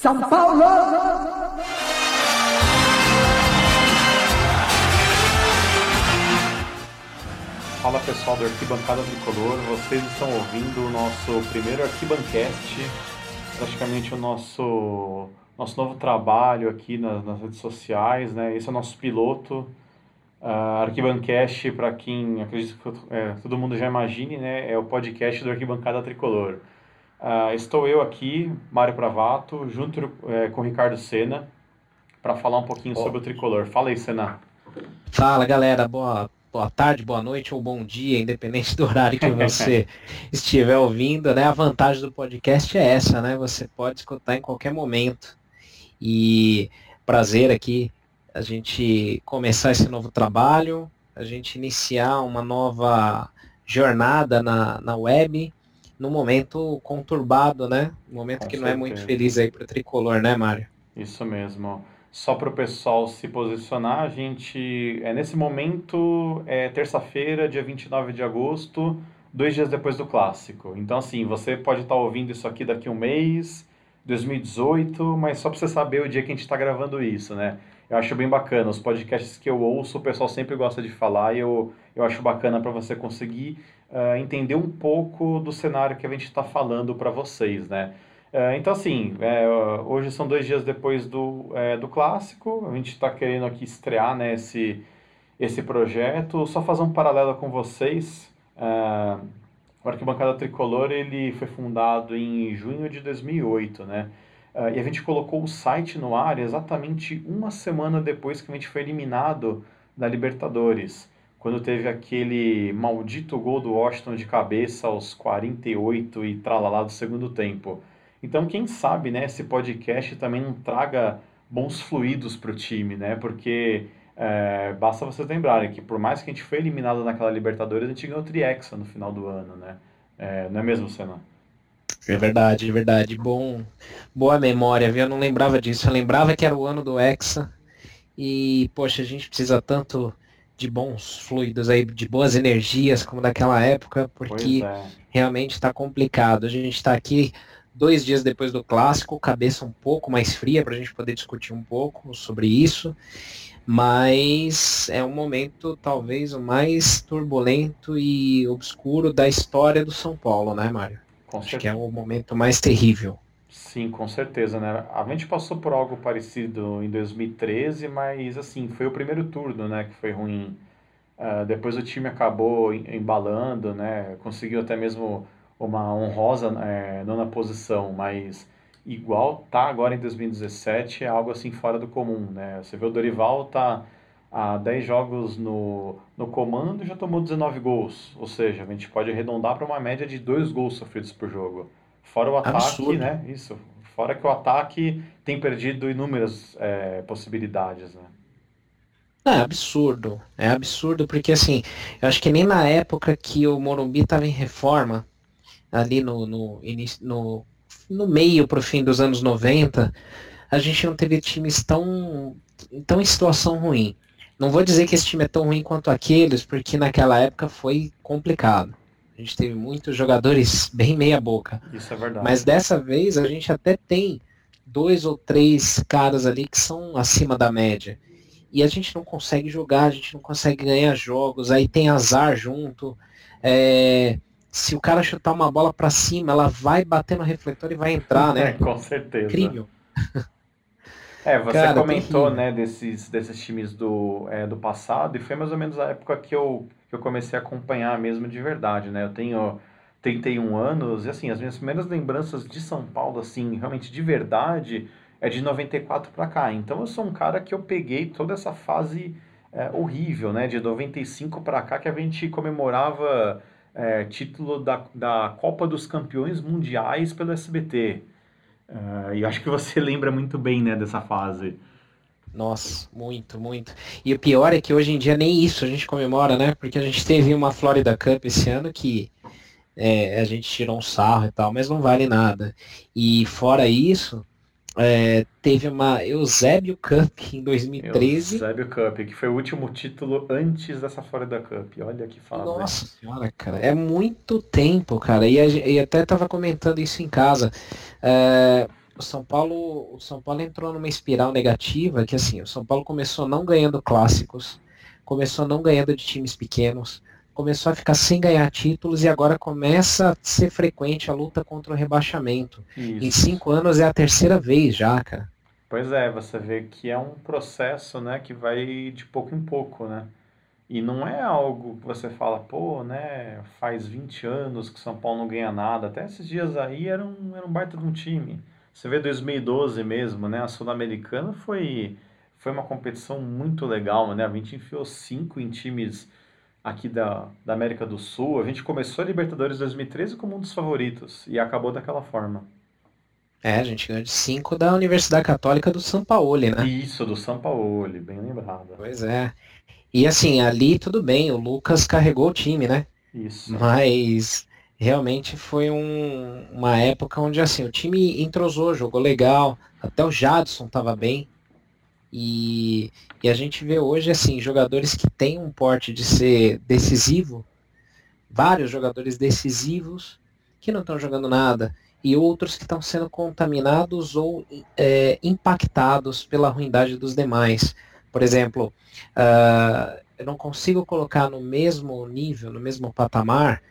São Paulo! Fala pessoal do Arquibancada Tricolor, vocês estão ouvindo o nosso primeiro Arquibancast, praticamente o nosso, nosso novo trabalho aqui nas, nas redes sociais, né? Esse é o nosso piloto. Uh, Arquibancast, para quem acredito que é, todo mundo já imagine, né? É o podcast do Arquibancada Tricolor. Uh, estou eu aqui, Mário Pravato, junto é, com Ricardo Sena, para falar um pouquinho oh. sobre o tricolor. Fala aí, Sena. Fala, galera. Boa, boa tarde, boa noite ou bom dia, independente do horário que você estiver ouvindo, né? A vantagem do podcast é essa, né? Você pode escutar em qualquer momento. E prazer aqui a gente começar esse novo trabalho, a gente iniciar uma nova jornada na, na web num momento conturbado, né? Um momento Com que certeza. não é muito feliz aí para o tricolor, né, Mário? Isso mesmo. Só para o pessoal se posicionar, a gente é nesse momento é terça-feira, dia 29 de agosto, dois dias depois do clássico. Então assim, você pode estar tá ouvindo isso aqui daqui a um mês, 2018, mas só para você saber o dia que a gente está gravando isso, né? Eu acho bem bacana. Os podcasts que eu ouço, o pessoal sempre gosta de falar e eu, eu acho bacana para você conseguir uh, entender um pouco do cenário que a gente está falando para vocês, né? Uh, então, assim, é, hoje são dois dias depois do, é, do clássico, a gente está querendo aqui estrear né, esse, esse projeto. Só fazer um paralelo com vocês. Uh, o Arquibancada Tricolor ele foi fundado em junho de 2008, né? Uh, e a gente colocou o site no ar exatamente uma semana depois que a gente foi eliminado da Libertadores quando teve aquele maldito gol do Washington de cabeça aos 48 e tralalá do segundo tempo. Então, quem sabe, né, esse podcast também não traga bons fluidos para o time, né? Porque é, basta vocês lembrarem que por mais que a gente foi eliminado naquela Libertadores, a gente ganhou o Triexa no final do ano, né? É, não é mesmo, Senna? É verdade, é verdade. Bom, boa memória, viu? Eu não lembrava disso. Eu lembrava que era o ano do Hexa. E, poxa, a gente precisa tanto de bons fluidos aí, de boas energias, como daquela época, porque é. realmente está complicado. A gente está aqui dois dias depois do clássico, cabeça um pouco mais fria para a gente poder discutir um pouco sobre isso, mas é um momento talvez o mais turbulento e obscuro da história do São Paulo, né, Mário? Com Acho certeza. que é o momento mais terrível. Sim, com certeza, né? A gente passou por algo parecido em 2013, mas assim, foi o primeiro turno, né, que foi ruim. Uh, depois o time acabou embalando, né? Conseguiu até mesmo uma honrosa é, nona posição, mas igual tá agora em 2017 é algo assim fora do comum, né? Você vê o Dorival tá há 10 jogos no, no comando e já tomou 19 gols, ou seja, a gente pode arredondar para uma média de dois gols sofridos por jogo. Fora o ataque, Absurdo. né? Isso. Fora que o ataque tem perdido inúmeras é, possibilidades, né? É absurdo. É absurdo porque, assim, eu acho que nem na época que o Morumbi estava em reforma, ali no, no, no, no meio para o fim dos anos 90, a gente não teve times tão, tão em situação ruim. Não vou dizer que esse time é tão ruim quanto aqueles, porque naquela época foi complicado. A gente teve muitos jogadores bem meia boca. Isso é verdade. Mas dessa vez a gente até tem dois ou três caras ali que são acima da média. E a gente não consegue jogar, a gente não consegue ganhar jogos, aí tem azar junto. É, se o cara chutar uma bola para cima, ela vai bater no refletor e vai entrar, né? É, com certeza. Incrível. É, você cara, comentou, né, desses, desses times do, é, do passado, e foi mais ou menos a época que eu que eu comecei a acompanhar mesmo de verdade, né? Eu tenho 31 anos e assim, as minhas primeiras lembranças de São Paulo assim, realmente de verdade, é de 94 para cá. Então eu sou um cara que eu peguei toda essa fase é, horrível, né, de 95 para cá que a gente comemorava é, título da, da Copa dos Campeões Mundiais pelo SBT. É, e acho que você lembra muito bem, né, dessa fase. Nossa, muito, muito. E o pior é que hoje em dia nem isso a gente comemora, né? Porque a gente teve uma Florida Cup esse ano que é, a gente tirou um sarro e tal, mas não vale nada. E fora isso, é, teve uma Eusébio Cup em 2013. Eusébio Cup, que foi o último título antes dessa Florida Cup. Olha que fase. Nossa senhora, cara. É muito tempo, cara. E, e até tava comentando isso em casa. É, o São Paulo, o São Paulo entrou numa espiral negativa que assim, o São Paulo começou não ganhando clássicos, começou não ganhando de times pequenos, começou a ficar sem ganhar títulos e agora começa a ser frequente a luta contra o rebaixamento. Isso. Em cinco anos é a terceira vez já, cara. Pois é, você vê que é um processo, né, que vai de pouco em pouco, né? E não é algo que você fala, pô, né, faz 20 anos que São Paulo não ganha nada. Até esses dias aí era um, era um baita de um time. Você vê 2012 mesmo, né, a Sul-Americana foi, foi uma competição muito legal, né? A gente enfiou cinco em times aqui da, da América do Sul. A gente começou a Libertadores 2013 como um dos favoritos e acabou daquela forma. É, a gente ganhou de 5 da Universidade Católica do São Paulo, né? Isso, do São Paulo, bem lembrado. Pois é. E assim, ali tudo bem, o Lucas carregou o time, né? Isso. Mas realmente foi um, uma época onde assim, o time entrosou, jogou legal, até o Jadson estava bem. E, e a gente vê hoje assim, jogadores que têm um porte de ser decisivo, vários jogadores decisivos que não estão jogando nada, e outros que estão sendo contaminados ou é, impactados pela ruindade dos demais. Por exemplo, uh, eu não consigo colocar no mesmo nível, no mesmo patamar,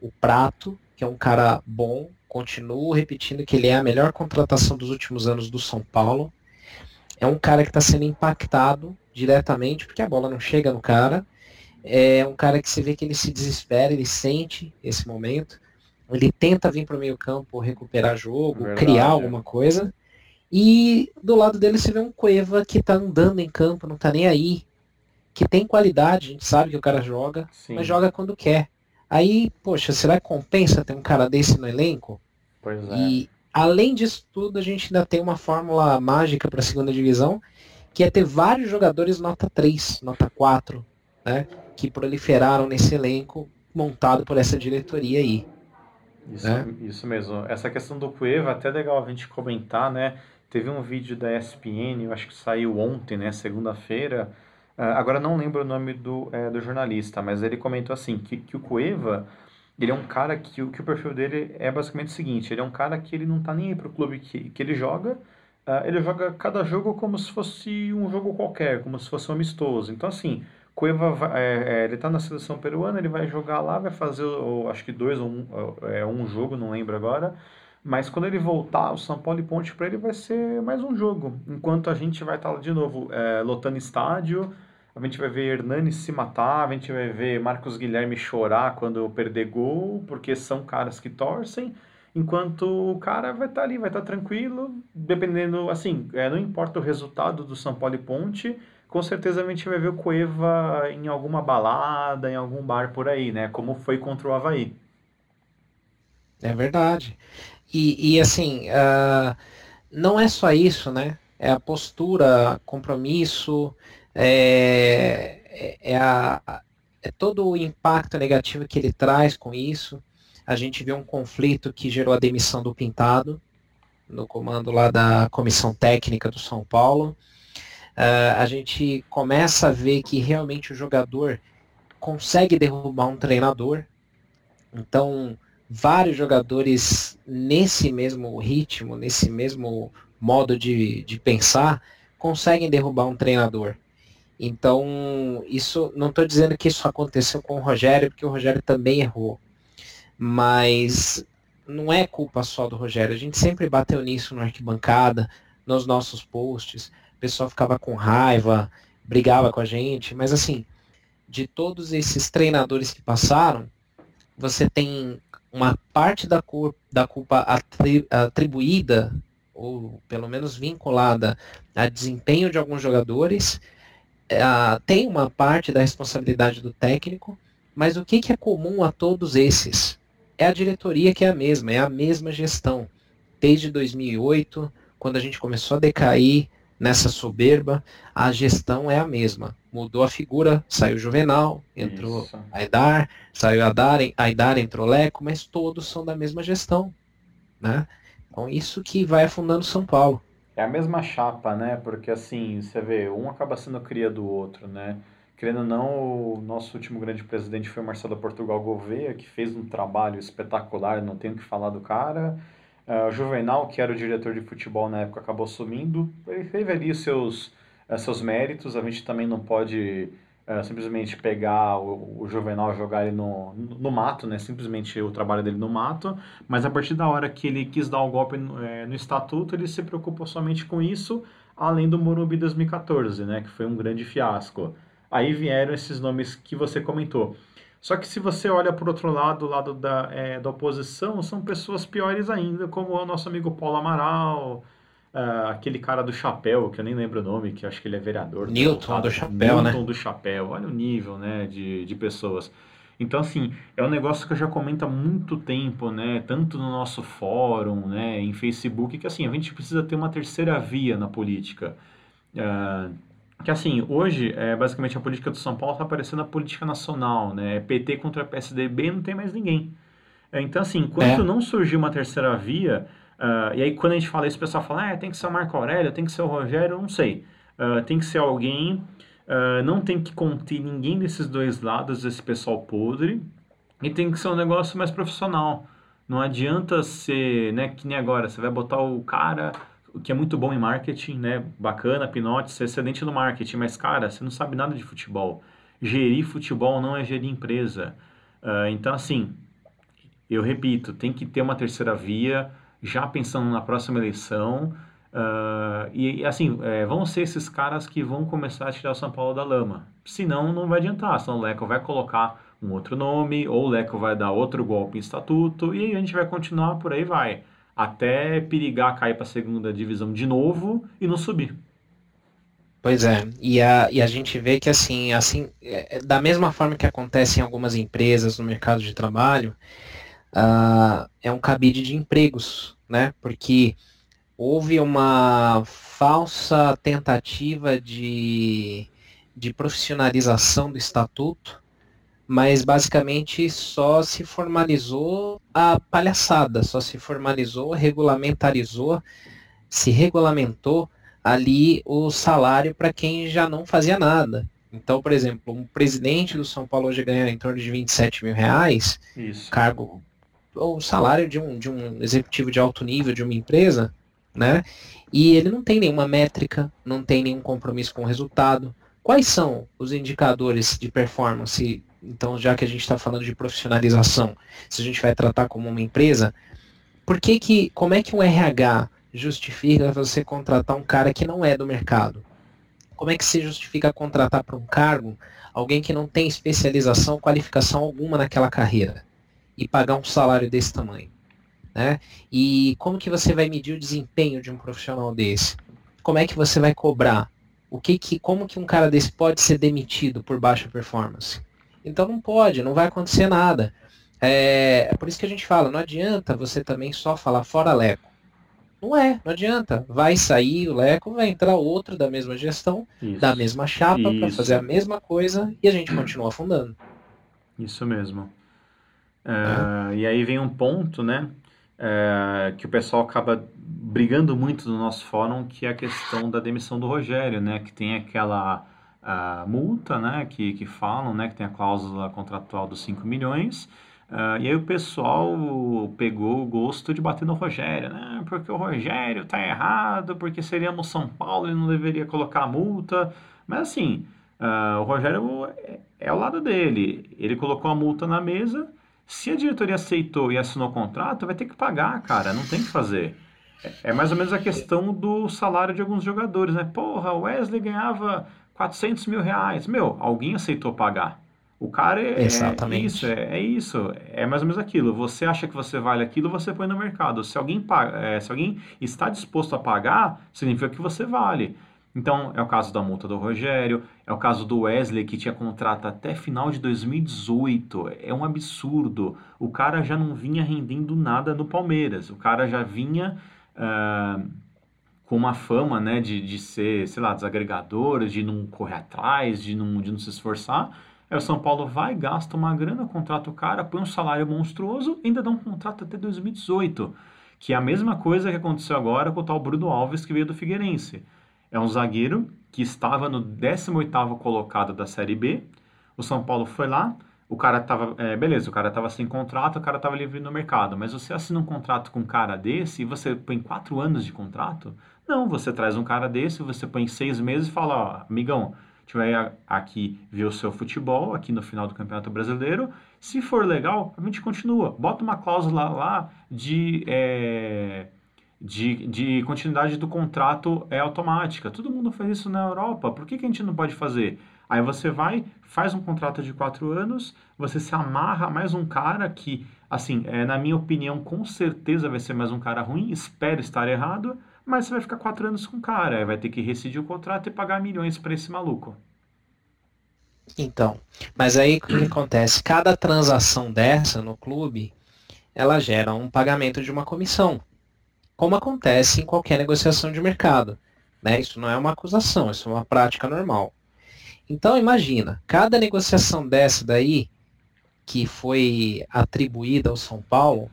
o Prato, que é um cara bom, continuo repetindo que ele é a melhor contratação dos últimos anos do São Paulo. É um cara que está sendo impactado diretamente, porque a bola não chega no cara. É um cara que você vê que ele se desespera, ele sente esse momento. Ele tenta vir para o meio campo recuperar jogo, Verdade, criar é. alguma coisa. E do lado dele você vê um Cueva que tá andando em campo, não tá nem aí. Que tem qualidade, a gente sabe que o cara joga, Sim. mas joga quando quer. Aí, poxa, será que compensa ter um cara desse no elenco? Pois é. E além disso tudo, a gente ainda tem uma fórmula mágica para a segunda divisão, que é ter vários jogadores nota 3, nota 4, né? Que proliferaram nesse elenco montado por essa diretoria aí. Isso, né? isso mesmo. Essa questão do Cueva, até legal a gente comentar, né? Teve um vídeo da ESPN, eu acho que saiu ontem, né, segunda-feira. Uh, agora não lembro o nome do, é, do jornalista, mas ele comentou assim, que, que o Cueva, ele é um cara que, que o perfil dele é basicamente o seguinte, ele é um cara que ele não tá nem aí pro clube que, que ele joga, uh, ele joga cada jogo como se fosse um jogo qualquer, como se fosse um amistoso. Então, assim, Cueva, é, é, ele tá na seleção peruana, ele vai jogar lá, vai fazer, o, acho que dois ou um, é, um jogo, não lembro agora, mas quando ele voltar, o São Paulo e Ponte para ele vai ser mais um jogo. Enquanto a gente vai estar tá de novo é, lotando estádio, a gente vai ver Hernani se matar, a gente vai ver Marcos Guilherme chorar quando perder gol, porque são caras que torcem. Enquanto o cara vai estar tá ali, vai estar tá tranquilo, dependendo, assim, é, não importa o resultado do São Paulo e Ponte, com certeza a gente vai ver o Cueva em alguma balada, em algum bar por aí, né? Como foi contra o Havaí. É verdade. E, e assim, uh, não é só isso, né? É a postura, compromisso, é, é, é, a, é todo o impacto negativo que ele traz com isso. A gente vê um conflito que gerou a demissão do Pintado, no comando lá da comissão técnica do São Paulo. Uh, a gente começa a ver que realmente o jogador consegue derrubar um treinador. Então, vários jogadores nesse mesmo ritmo, nesse mesmo modo de, de pensar, conseguem derrubar um treinador. Então, isso não estou dizendo que isso aconteceu com o Rogério, porque o Rogério também errou. Mas não é culpa só do Rogério. A gente sempre bateu nisso na arquibancada, nos nossos posts. O pessoal ficava com raiva, brigava com a gente. Mas assim, de todos esses treinadores que passaram, você tem uma parte da, cor, da culpa atri, atribuída, ou pelo menos vinculada, a desempenho de alguns jogadores, é, tem uma parte da responsabilidade do técnico, mas o que, que é comum a todos esses? É a diretoria que é a mesma, é a mesma gestão. Desde 2008, quando a gente começou a decair nessa soberba, a gestão é a mesma mudou a figura, saiu Juvenal, entrou Isso. Aidar, saiu Aidar, Aidar entrou Leco, mas todos são da mesma gestão, né? Então isso que vai afundando São Paulo. É a mesma chapa, né? Porque assim, você vê, um acaba sendo cria do outro, né? Querendo ou não, o nosso último grande presidente foi o Marcelo Portugal Gouveia, que fez um trabalho espetacular, não tenho que falar do cara. Uh, o Juvenal, que era o diretor de futebol na época, acabou sumindo. Ele teve ali os seus, uh, seus méritos. A gente também não pode uh, simplesmente pegar o, o Juvenal e jogar ele no, no mato, né? Simplesmente o trabalho dele no mato. Mas a partir da hora que ele quis dar o golpe no, é, no estatuto, ele se preocupou somente com isso, além do Morumbi 2014, né? Que foi um grande fiasco. Aí vieram esses nomes que você comentou. Só que se você olha por outro lado, o lado da, é, da oposição, são pessoas piores ainda, como o nosso amigo Paulo Amaral, uh, aquele cara do chapéu, que eu nem lembro o nome, que acho que ele é vereador. Newton do, do chapéu, né? Newton do chapéu, olha o nível, né, de, de pessoas. Então, assim, é um negócio que eu já comento há muito tempo, né, tanto no nosso fórum, né, em Facebook, que, assim, a gente precisa ter uma terceira via na política. Uh, que assim, hoje, é, basicamente a política do São Paulo está parecendo a política nacional, né? PT contra PSDB não tem mais ninguém. É, então, assim, enquanto é. não surgir uma terceira via, uh, e aí quando a gente fala isso, o pessoal fala, ah, tem que ser o Marco Aurélio, tem que ser o Rogério, não sei. Uh, tem que ser alguém, uh, não tem que conter ninguém desses dois lados, desse pessoal podre, e tem que ser um negócio mais profissional. Não adianta ser, né, que nem agora, você vai botar o cara que é muito bom em marketing, né? Bacana, Pinote, ser excelente no marketing, mas, cara, você não sabe nada de futebol. Gerir futebol não é gerir empresa. Então, assim, eu repito, tem que ter uma terceira via, já pensando na próxima eleição. Uh, e, assim, é, vão ser esses caras que vão começar a tirar o São Paulo da lama. Senão, não vai adiantar. Senão o Leco vai colocar um outro nome, ou o Leco vai dar outro golpe em estatuto, e a gente vai continuar por aí vai até perigar cair para a segunda divisão de novo e não subir. Pois é, e a, e a gente vê que assim, assim, é, é, da mesma forma que acontece em algumas empresas no mercado de trabalho, uh, é um cabide de empregos, né? Porque houve uma falsa tentativa de, de profissionalização do estatuto, mas basicamente só se formalizou a palhaçada, só se formalizou, regulamentarizou, se regulamentou ali o salário para quem já não fazia nada. Então, por exemplo, um presidente do São Paulo hoje ganha em torno de 27 mil reais, Isso. cargo, ou salário de um, de um executivo de alto nível de uma empresa, né? E ele não tem nenhuma métrica, não tem nenhum compromisso com o resultado. Quais são os indicadores de performance então, já que a gente está falando de profissionalização, se a gente vai tratar como uma empresa, por que que, como é que um RH justifica você contratar um cara que não é do mercado? Como é que se justifica contratar para um cargo alguém que não tem especialização, qualificação alguma naquela carreira e pagar um salário desse tamanho? Né? E como que você vai medir o desempenho de um profissional desse? Como é que você vai cobrar? O que que, como que um cara desse pode ser demitido por baixa performance? Então não pode, não vai acontecer nada. É, é por isso que a gente fala, não adianta você também só falar fora Leco. Não é, não adianta. Vai sair o Leco, vai entrar outro da mesma gestão, isso. da mesma chapa, para fazer a mesma coisa e a gente continua afundando. Isso mesmo. É. E aí vem um ponto, né, é, que o pessoal acaba brigando muito no nosso fórum, que é a questão da demissão do Rogério, né, que tem aquela a multa, né, que, que falam, né, que tem a cláusula contratual dos 5 milhões, uh, e aí o pessoal pegou o gosto de bater no Rogério, né, porque o Rogério tá errado, porque seríamos São Paulo e não deveria colocar a multa, mas assim, uh, o Rogério é, é o lado dele, ele colocou a multa na mesa, se a diretoria aceitou e assinou o contrato, vai ter que pagar, cara, não tem que fazer. É, é mais ou menos a questão do salário de alguns jogadores, né? Porra, o Wesley ganhava 400 mil reais. Meu, alguém aceitou pagar. O cara é, é Exatamente. é isso, é, é, isso, é mais ou menos aquilo. Você acha que você vale aquilo, você põe no mercado. Se alguém, paga, é, se alguém está disposto a pagar, significa que você vale. Então, é o caso da multa do Rogério, é o caso do Wesley, que tinha contrato até final de 2018. É um absurdo. O cara já não vinha rendendo nada no Palmeiras. O cara já vinha. Uh, com uma fama, né, de, de ser, sei lá, desagregador, de não correr atrás, de não, de não se esforçar. Aí o São Paulo vai, gasta uma grana, contrata o cara, põe um salário monstruoso, ainda dá um contrato até 2018. Que é a mesma coisa que aconteceu agora com o tal Bruno Alves, que veio do Figueirense. É um zagueiro que estava no 18º colocado da Série B. O São Paulo foi lá, o cara tava, é, beleza, o cara tava sem contrato, o cara tava livre no mercado, mas você assina um contrato com um cara desse e você põe quatro anos de contrato? Não, você traz um cara desse, você põe seis meses e fala, ó, amigão, a gente vai aqui ver o seu futebol, aqui no final do Campeonato Brasileiro, se for legal, a gente continua. Bota uma cláusula lá de... É, de, de continuidade do contrato é automática. Todo mundo faz isso na Europa. Por que, que a gente não pode fazer? Aí você vai, faz um contrato de quatro anos, você se amarra a mais um cara que, assim, é, na minha opinião, com certeza vai ser mais um cara ruim, espero estar errado, mas você vai ficar quatro anos com o cara, aí vai ter que rescindir o contrato e pagar milhões para esse maluco. Então, mas aí o que acontece? Cada transação dessa no clube, ela gera um pagamento de uma comissão, como acontece em qualquer negociação de mercado. Né? Isso não é uma acusação, isso é uma prática normal. Então imagina, cada negociação dessa daí, que foi atribuída ao São Paulo,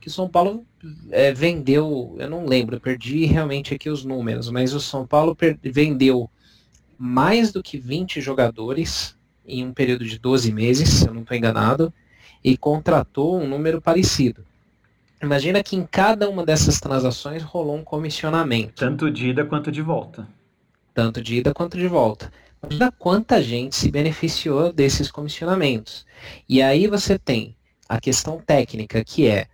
que o São Paulo é, vendeu, eu não lembro, perdi realmente aqui os números, mas o São Paulo vendeu mais do que 20 jogadores em um período de 12 meses, se eu não estou enganado, e contratou um número parecido. Imagina que em cada uma dessas transações rolou um comissionamento. Tanto de ida quanto de volta. Tanto de ida quanto de volta. Imagina quanta gente se beneficiou desses comissionamentos. E aí você tem a questão técnica, que é,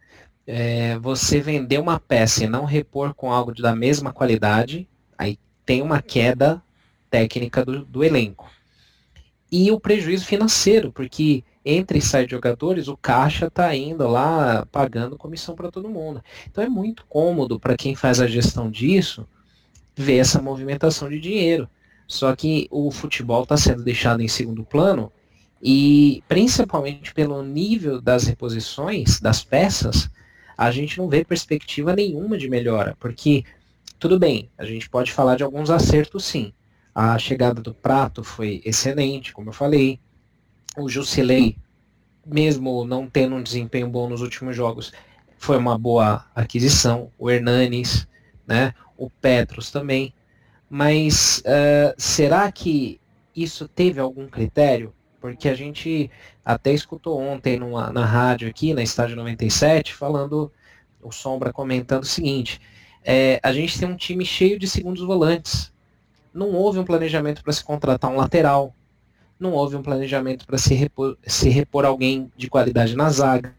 é você vender uma peça e não repor com algo da mesma qualidade, aí tem uma queda técnica do, do elenco. E o prejuízo financeiro, porque entre e sai jogadores, o caixa está indo lá pagando comissão para todo mundo. Então é muito cômodo para quem faz a gestão disso ver essa movimentação de dinheiro. Só que o futebol está sendo deixado em segundo plano e principalmente pelo nível das reposições das peças, a gente não vê perspectiva nenhuma de melhora, porque tudo bem, a gente pode falar de alguns acertos sim. A chegada do Prato foi excelente, como eu falei. O Jusilei, mesmo não tendo um desempenho bom nos últimos jogos, foi uma boa aquisição. O Hernanes, né? O Petros também. Mas uh, será que isso teve algum critério? Porque a gente até escutou ontem numa, na rádio aqui, na Estádio 97, falando, o Sombra comentando o seguinte, é, a gente tem um time cheio de segundos volantes. Não houve um planejamento para se contratar um lateral. Não houve um planejamento para se repor, se repor alguém de qualidade na zaga.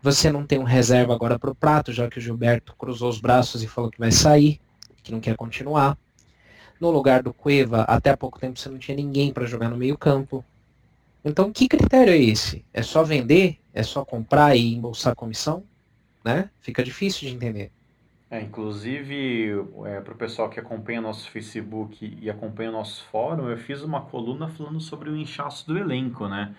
Você não tem um reserva agora para o prato, já que o Gilberto cruzou os braços e falou que vai sair, que não quer continuar. No lugar do Cueva, até há pouco tempo você não tinha ninguém para jogar no meio campo. Então, que critério é esse? É só vender? É só comprar e embolsar comissão? Né? Fica difícil de entender. É, inclusive, é, para o pessoal que acompanha nosso Facebook e acompanha o nosso fórum, eu fiz uma coluna falando sobre o inchaço do elenco, né?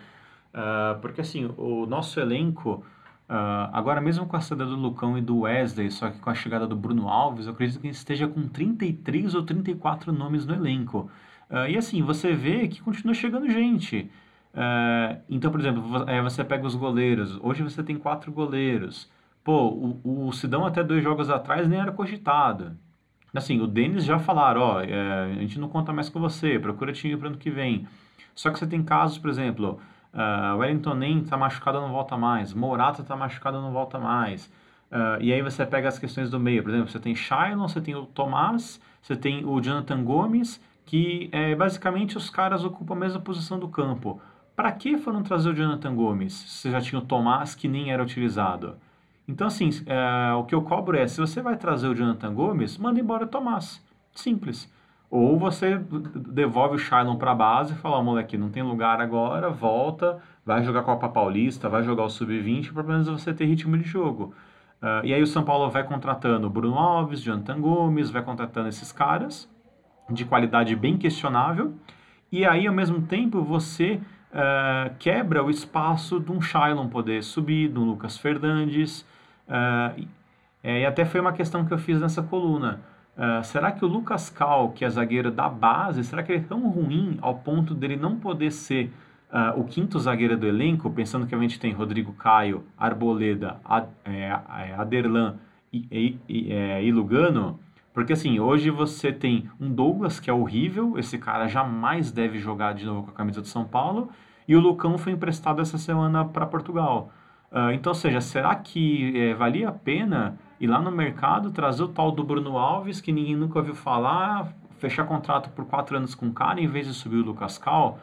Uh, porque assim, o nosso elenco Uh, agora, mesmo com a saída do Lucão e do Wesley, só que com a chegada do Bruno Alves, eu acredito que esteja com 33 ou 34 nomes no elenco. Uh, e assim, você vê que continua chegando gente. Então, por exemplo, você pega os goleiros. Hoje você tem quatro goleiros. Pô, o, o Sidão até dois jogos atrás nem era cogitado. Assim, o Denis já falaram, ó, é, a gente não conta mais com você, procura time para ano que vem. Só que você tem casos, por exemplo, Uh, Wellington nem está machucado, não volta mais. Morata está machucado, não volta mais. Uh, e aí você pega as questões do meio. Por exemplo, você tem Shailon, você tem o Tomás, você tem o Jonathan Gomes, que é, basicamente os caras ocupam a mesma posição do campo. Para que foram trazer o Jonathan Gomes? Você já tinha o Tomás, que nem era utilizado. Então, assim, é, o que eu cobro é, se você vai trazer o Jonathan Gomes, manda embora o Tomás. Simples. Ou você devolve o Shailon para a base e fala, moleque, não tem lugar agora, volta, vai jogar Copa Paulista, vai jogar o Sub-20, para pelo menos você ter ritmo de jogo. Uh, e aí o São Paulo vai contratando Bruno Alves, Jonathan Gomes, vai contratando esses caras de qualidade bem questionável. E aí, ao mesmo tempo, você uh, quebra o espaço de um Shailon poder subir, de um Lucas Fernandes. Uh, e até foi uma questão que eu fiz nessa coluna. Uh, será que o Lucas Cal, que é zagueiro da base, será que ele é tão ruim ao ponto dele não poder ser uh, o quinto zagueiro do elenco, pensando que a gente tem Rodrigo Caio, Arboleda, Ad, é, é, Aderlan e, e, e, é, e, Lugano? Porque assim, hoje você tem um Douglas que é horrível, esse cara jamais deve jogar de novo com a camisa do São Paulo, e o Lucão foi emprestado essa semana para Portugal. Uh, então, ou seja, será que é, valia a pena ir lá no mercado, trazer o tal do Bruno Alves, que ninguém nunca ouviu falar, fechar contrato por quatro anos com o cara, em vez de subir o Lucas Cal?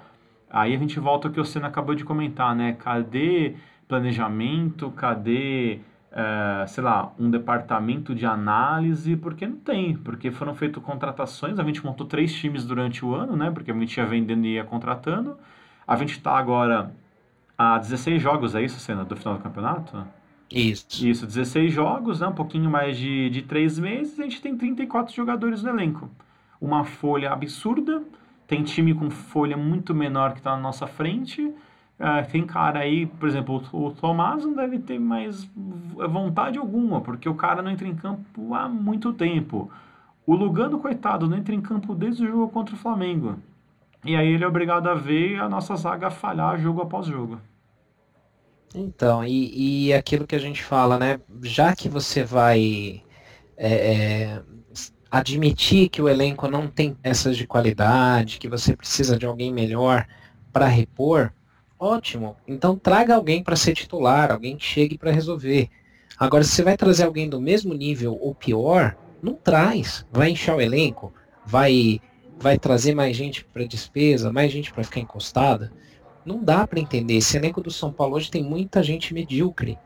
Aí a gente volta ao que o Senna acabou de comentar, né? Cadê planejamento? Cadê é, sei lá, um departamento de análise, porque não tem, porque foram feitas contratações, a gente montou três times durante o ano, né, porque a gente ia vendendo e ia contratando, a gente está agora a 16 jogos, é isso, Cena, do final do campeonato? Isso. Isso, 16 jogos, né, um pouquinho mais de, de três meses, a gente tem 34 jogadores no elenco. Uma folha absurda, tem time com folha muito menor que está na nossa frente, Uh, tem cara aí, por exemplo, o, o Tomás não deve ter mais vontade alguma, porque o cara não entra em campo há muito tempo. O Lugano, coitado, não entra em campo desde o jogo contra o Flamengo. E aí ele é obrigado a ver a nossa zaga falhar jogo após jogo. Então, e, e aquilo que a gente fala, né? Já que você vai é, é, admitir que o elenco não tem peças de qualidade, que você precisa de alguém melhor para repor, Ótimo. Então traga alguém para ser titular, alguém que chegue para resolver. Agora, se você vai trazer alguém do mesmo nível ou pior, não traz. Vai inchar o elenco, vai vai trazer mais gente para despesa, mais gente para ficar encostada. Não dá para entender. Esse elenco do São Paulo hoje tem muita gente medíocre.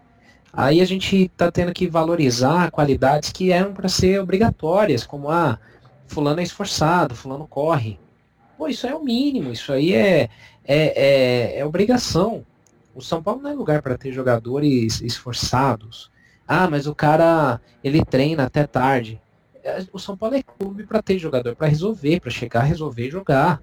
Aí a gente está tendo que valorizar qualidades que eram para ser obrigatórias, como ah, fulano é esforçado, fulano corre. Pô, isso é o mínimo, isso aí é, é, é, é obrigação. O São Paulo não é lugar para ter jogadores esforçados. Ah, mas o cara ele treina até tarde. É, o São Paulo é clube para ter jogador para resolver, para chegar, resolver e jogar,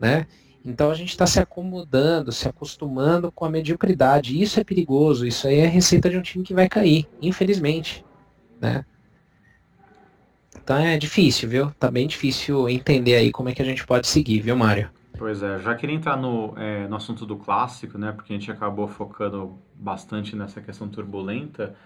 né? Então a gente está se acomodando, se acostumando com a mediocridade. Isso é perigoso. Isso aí é receita de um time que vai cair, infelizmente, né? Então é difícil, viu? Tá bem difícil entender aí como é que a gente pode seguir, viu, Mário? Pois é, já queria entrar no, é, no assunto do clássico, né? Porque a gente acabou focando bastante nessa questão turbulenta.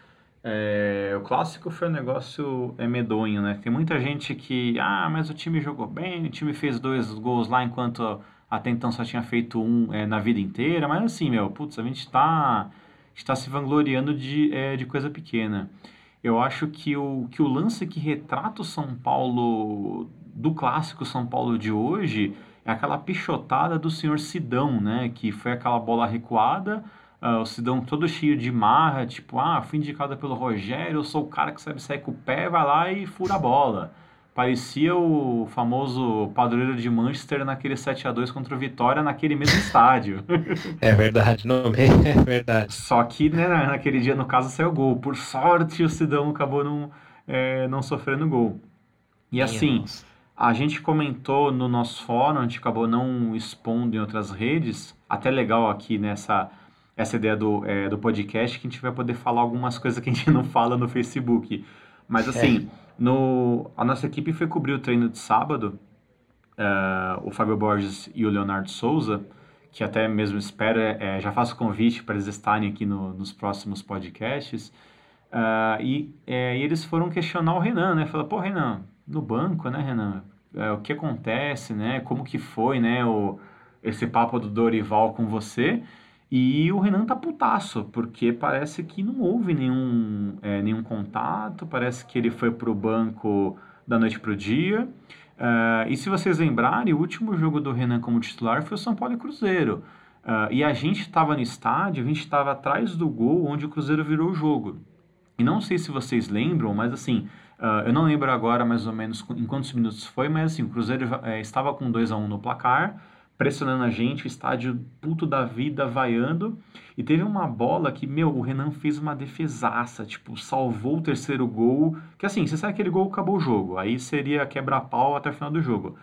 É, o clássico foi um negócio é, medonho, né? Tem muita gente que, ah, mas o time jogou bem, o time fez dois gols lá enquanto até então só tinha feito um é, na vida inteira. Mas assim, meu, putz, a gente está está se vangloriando de, é, de coisa pequena. Eu acho que o, que o lance que retrata o São Paulo, do clássico São Paulo de hoje é aquela pichotada do senhor Sidão, né? Que foi aquela bola recuada, uh, o Sidão todo cheio de marra, tipo, ah, fui indicado pelo Rogério, eu sou o cara que sabe sair com o pé, vai lá e fura a bola. Parecia o famoso padroeiro de Manchester naquele 7 a 2 contra o Vitória naquele mesmo estádio. É verdade, não é verdade. Só que né, naquele dia, no caso, saiu gol. Por sorte, o Sidão acabou não, é, não sofrendo gol. E assim, Nossa. A gente comentou no nosso fórum, a gente acabou não expondo em outras redes, até legal aqui nessa essa ideia do, é, do podcast, que a gente vai poder falar algumas coisas que a gente não fala no Facebook. Mas é. assim, é. No, a nossa equipe foi cobrir o treino de sábado, uh, o Fábio Borges e o Leonardo Souza, que até mesmo espero, é, já faço convite para eles estarem aqui no, nos próximos podcasts, uh, e, é, e, eles foram questionar o Renan, né? Falaram, pô, Renan, no banco, né, Renan? É, o que acontece, né? Como que foi, né? O, esse papo do Dorival com você. E o Renan tá putaço, porque parece que não houve nenhum, é, nenhum contato, parece que ele foi pro banco da noite pro dia. Uh, e se vocês lembrarem, o último jogo do Renan como titular foi o São Paulo e Cruzeiro. Uh, e a gente estava no estádio, a gente estava atrás do gol onde o Cruzeiro virou o jogo. E não sei se vocês lembram, mas assim, Uh, eu não lembro agora mais ou menos em quantos minutos foi, mas assim, o Cruzeiro é, estava com 2 a 1 um no placar, pressionando a gente, o estádio puto da vida, vaiando. E teve uma bola que, meu, o Renan fez uma defesaça, tipo, salvou o terceiro gol. Que assim, você sabe aquele gol, acabou o jogo. Aí seria quebra-pau até o final do jogo.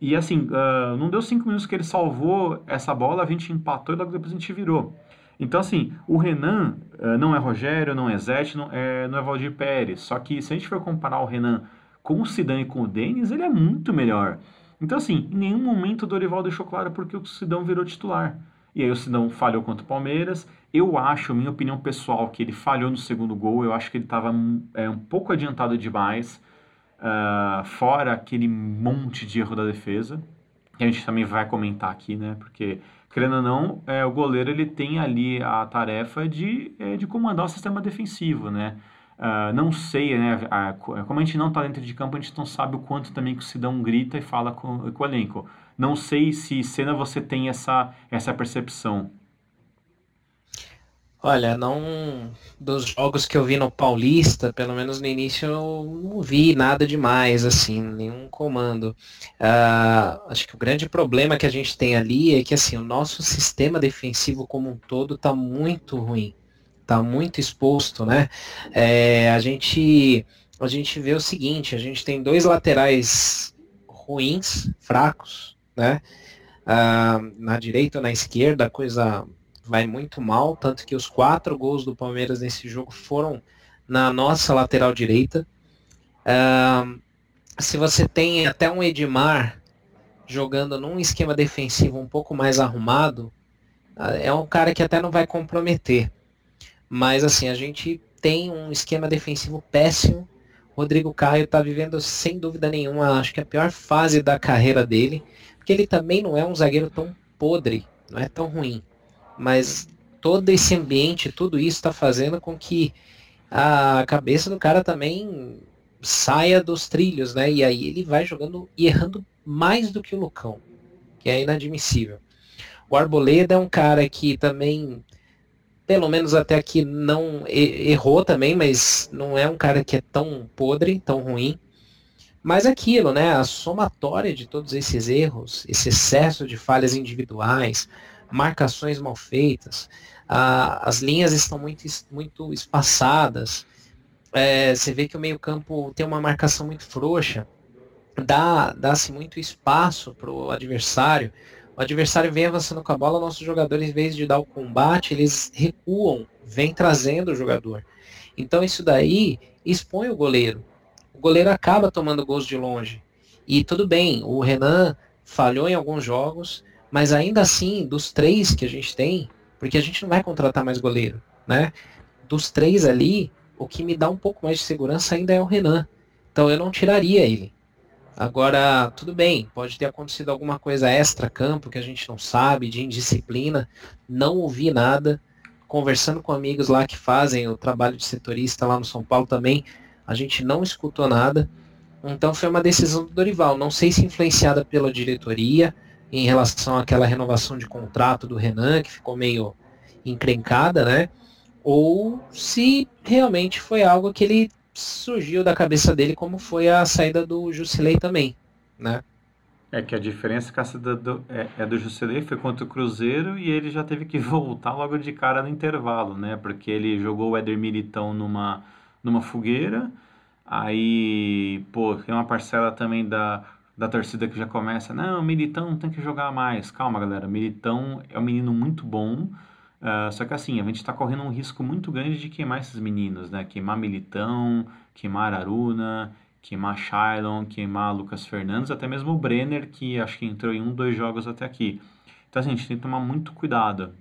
E assim, uh, não deu cinco minutos que ele salvou essa bola, a gente empatou e logo depois a gente virou. Então, assim, o Renan uh, não é Rogério, não é Zete, não é, não é Valdir Pérez. Só que se a gente for comparar o Renan com o Sidão e com o Denis, ele é muito melhor. Então, assim, em nenhum momento o Dorival deixou claro porque o Sidão virou titular. E aí o Sidão falhou contra o Palmeiras. Eu acho, minha opinião pessoal, que ele falhou no segundo gol. Eu acho que ele estava é, um pouco adiantado demais. Uh, fora aquele monte de erro da defesa. que a gente também vai comentar aqui, né? Porque, querendo ou não, é, o goleiro ele tem ali a tarefa de, é, de comandar o sistema defensivo, né? Uh, não sei, né? A, como a gente não está dentro de campo, a gente não sabe o quanto também que o Sidão grita e fala com, com o elenco. Não sei se cena você tem essa, essa percepção. Olha, não dos jogos que eu vi no Paulista, pelo menos no início eu não vi nada demais, assim, nenhum comando. Uh, acho que o grande problema que a gente tem ali é que assim, o nosso sistema defensivo como um todo está muito ruim, está muito exposto, né? É, a gente a gente vê o seguinte, a gente tem dois laterais ruins, fracos, né? Uh, na direita ou na esquerda, a coisa vai muito mal, tanto que os quatro gols do Palmeiras nesse jogo foram na nossa lateral direita. Uh, se você tem até um Edmar jogando num esquema defensivo um pouco mais arrumado, uh, é um cara que até não vai comprometer. Mas assim, a gente tem um esquema defensivo péssimo. Rodrigo Caio está vivendo sem dúvida nenhuma, acho que a pior fase da carreira dele, porque ele também não é um zagueiro tão podre, não é tão ruim mas todo esse ambiente, tudo isso está fazendo com que a cabeça do cara também saia dos trilhos, né? E aí ele vai jogando e errando mais do que o Lucão, que é inadmissível. O Arboleda é um cara que também, pelo menos até aqui, não errou também, mas não é um cara que é tão podre, tão ruim. Mas aquilo, né? A somatória de todos esses erros, esse excesso de falhas individuais, marcações mal feitas, a, as linhas estão muito, muito espaçadas, é, você vê que o meio campo tem uma marcação muito frouxa, dá-se dá muito espaço para o adversário, o adversário vem avançando com a bola, nossos jogadores, em vez de dar o combate, eles recuam, vem trazendo o jogador. Então isso daí expõe o goleiro. O goleiro acaba tomando gols de longe. E tudo bem, o Renan falhou em alguns jogos, mas ainda assim, dos três que a gente tem, porque a gente não vai contratar mais goleiro, né? Dos três ali, o que me dá um pouco mais de segurança ainda é o Renan. Então eu não tiraria ele. Agora, tudo bem, pode ter acontecido alguma coisa extra-campo que a gente não sabe, de indisciplina. Não ouvi nada. Conversando com amigos lá que fazem o trabalho de setorista lá no São Paulo também, a gente não escutou nada. Então foi uma decisão do Dorival. Não sei se influenciada pela diretoria, em relação àquela renovação de contrato do Renan, que ficou meio encrencada, né? Ou se realmente foi algo que ele surgiu da cabeça dele, como foi a saída do Jusilei também, né? É que a diferença que a saída do, é, é do Jusilei foi contra o Cruzeiro e ele já teve que voltar logo de cara no intervalo, né? Porque ele jogou o Éder Militão numa, numa fogueira, aí, pô, tem uma parcela também da da torcida que já começa, não, Militão tem que jogar mais. Calma, galera, Militão é um menino muito bom, uh, só que assim, a gente está correndo um risco muito grande de queimar esses meninos, né? Queimar Militão, queimar Aruna, queimar Shailon, queimar Lucas Fernandes, até mesmo o Brenner, que acho que entrou em um, dois jogos até aqui. Então, assim, a gente tem que tomar muito cuidado.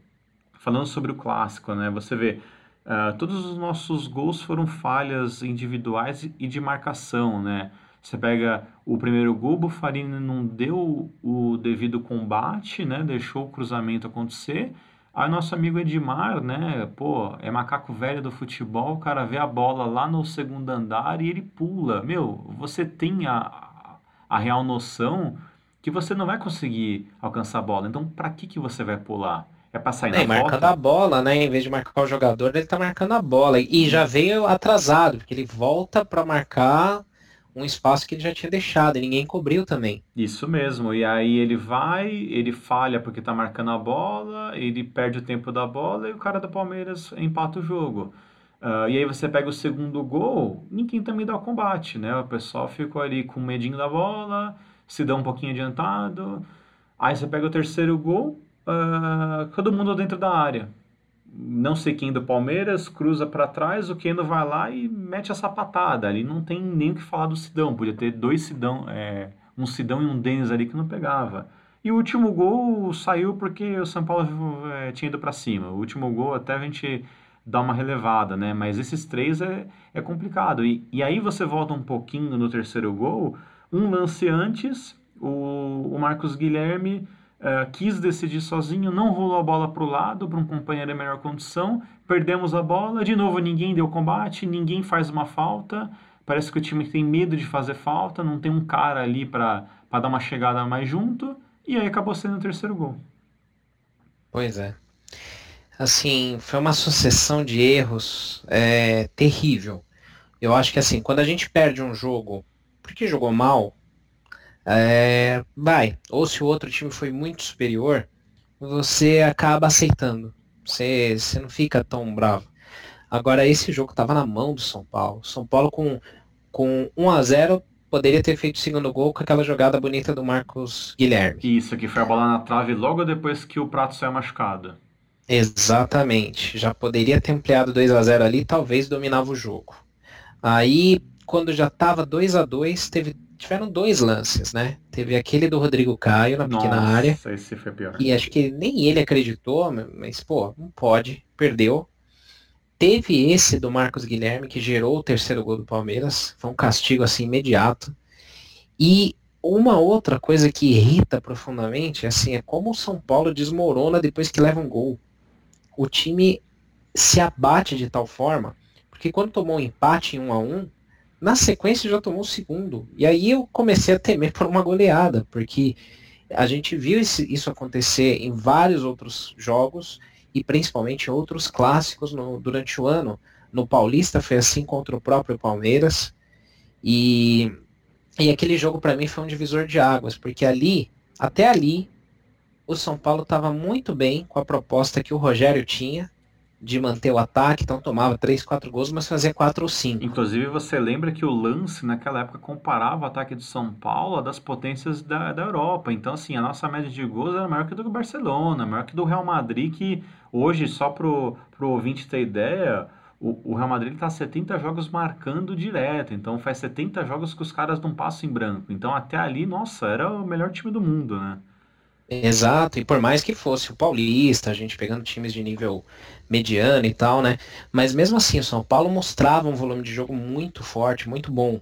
Falando sobre o clássico, né? Você vê, uh, todos os nossos gols foram falhas individuais e de marcação, né? Você pega o primeiro gol, o Bufarini não deu o devido combate, né? Deixou o cruzamento acontecer. Aí nosso amigo Edmar, né? Pô, é macaco velho do futebol, o cara vê a bola lá no segundo andar e ele pula. Meu, você tem a, a real noção que você não vai conseguir alcançar a bola. Então, para que, que você vai pular? É pra sair é, na marcando a bola, né? Em vez de marcar o jogador, ele tá marcando a bola. E já veio atrasado, porque ele volta para marcar um espaço que ele já tinha deixado e ninguém cobriu também. Isso mesmo. E aí ele vai, ele falha porque tá marcando a bola, ele perde o tempo da bola e o cara do Palmeiras empata o jogo. Uh, e aí você pega o segundo gol, ninguém também dá o combate, né? O pessoal ficou ali com medinho da bola, se dá um pouquinho adiantado. Aí você pega o terceiro gol, uh, todo mundo dentro da área não sei quem do Palmeiras, cruza para trás, o Keno vai lá e mete a sapatada. Ali não tem nem o que falar do Sidão. Podia ter dois Sidão, é, um Sidão e um Denis ali que não pegava. E o último gol saiu porque o São Paulo é, tinha ido para cima. O último gol até a gente dá uma relevada, né? Mas esses três é, é complicado. E, e aí você volta um pouquinho no terceiro gol, um lance antes, o, o Marcos Guilherme uh, quis decidir sozinho, não rolou a bola para o lado, para um companheiro em melhor condição, perdemos a bola, de novo ninguém deu combate, ninguém faz uma falta, parece que o time tem medo de fazer falta, não tem um cara ali para dar uma chegada mais junto, e aí acabou sendo o terceiro gol. Pois é. Assim, foi uma sucessão de erros é, terrível. Eu acho que assim, quando a gente perde um jogo porque jogou mal, é, vai. Ou se o outro time foi muito superior, você acaba aceitando. Você, você não fica tão bravo. Agora, esse jogo estava na mão do São Paulo. São Paulo com, com 1 a 0 poderia ter feito o segundo gol com aquela jogada bonita do Marcos Guilherme. Isso, que foi a bola na trave logo depois que o Prato saiu machucado. Exatamente. Já poderia ter ampliado 2 a 0 ali, talvez dominava o jogo. Aí, quando já estava 2 a 2 teve tiveram dois lances, né? Teve aquele do Rodrigo Caio na pequena Nossa, área. Esse foi pior. E acho que nem ele acreditou, mas, pô, não pode, perdeu. Teve esse do Marcos Guilherme, que gerou o terceiro gol do Palmeiras. Foi um castigo assim imediato. E uma outra coisa que irrita profundamente assim, é como o São Paulo desmorona depois que leva um gol. O time se abate de tal forma, porque quando tomou um empate em 1 a 1 na sequência já tomou o segundo. E aí eu comecei a temer por uma goleada, porque a gente viu isso acontecer em vários outros jogos e principalmente outros clássicos no, durante o ano. No Paulista foi assim contra o próprio Palmeiras. E, e aquele jogo para mim foi um divisor de águas, porque ali, até ali, o São Paulo estava muito bem com a proposta que o Rogério tinha, de manter o ataque, então tomava 3, 4 gols, mas fazia 4 ou 5. Inclusive, você lembra que o lance naquela época comparava o ataque do São Paulo a das potências da, da Europa. Então, assim, a nossa média de gols era maior que do Barcelona, maior que do Real Madrid, que hoje, só pro, pro ouvinte ter ideia, o, o Real Madrid está 70 jogos marcando direto. Então, faz 70 jogos que os caras não passam em branco. Então, até ali, nossa, era o melhor time do mundo, né? Exato, e por mais que fosse o Paulista, a gente pegando times de nível mediano e tal, né? Mas mesmo assim, o São Paulo mostrava um volume de jogo muito forte, muito bom.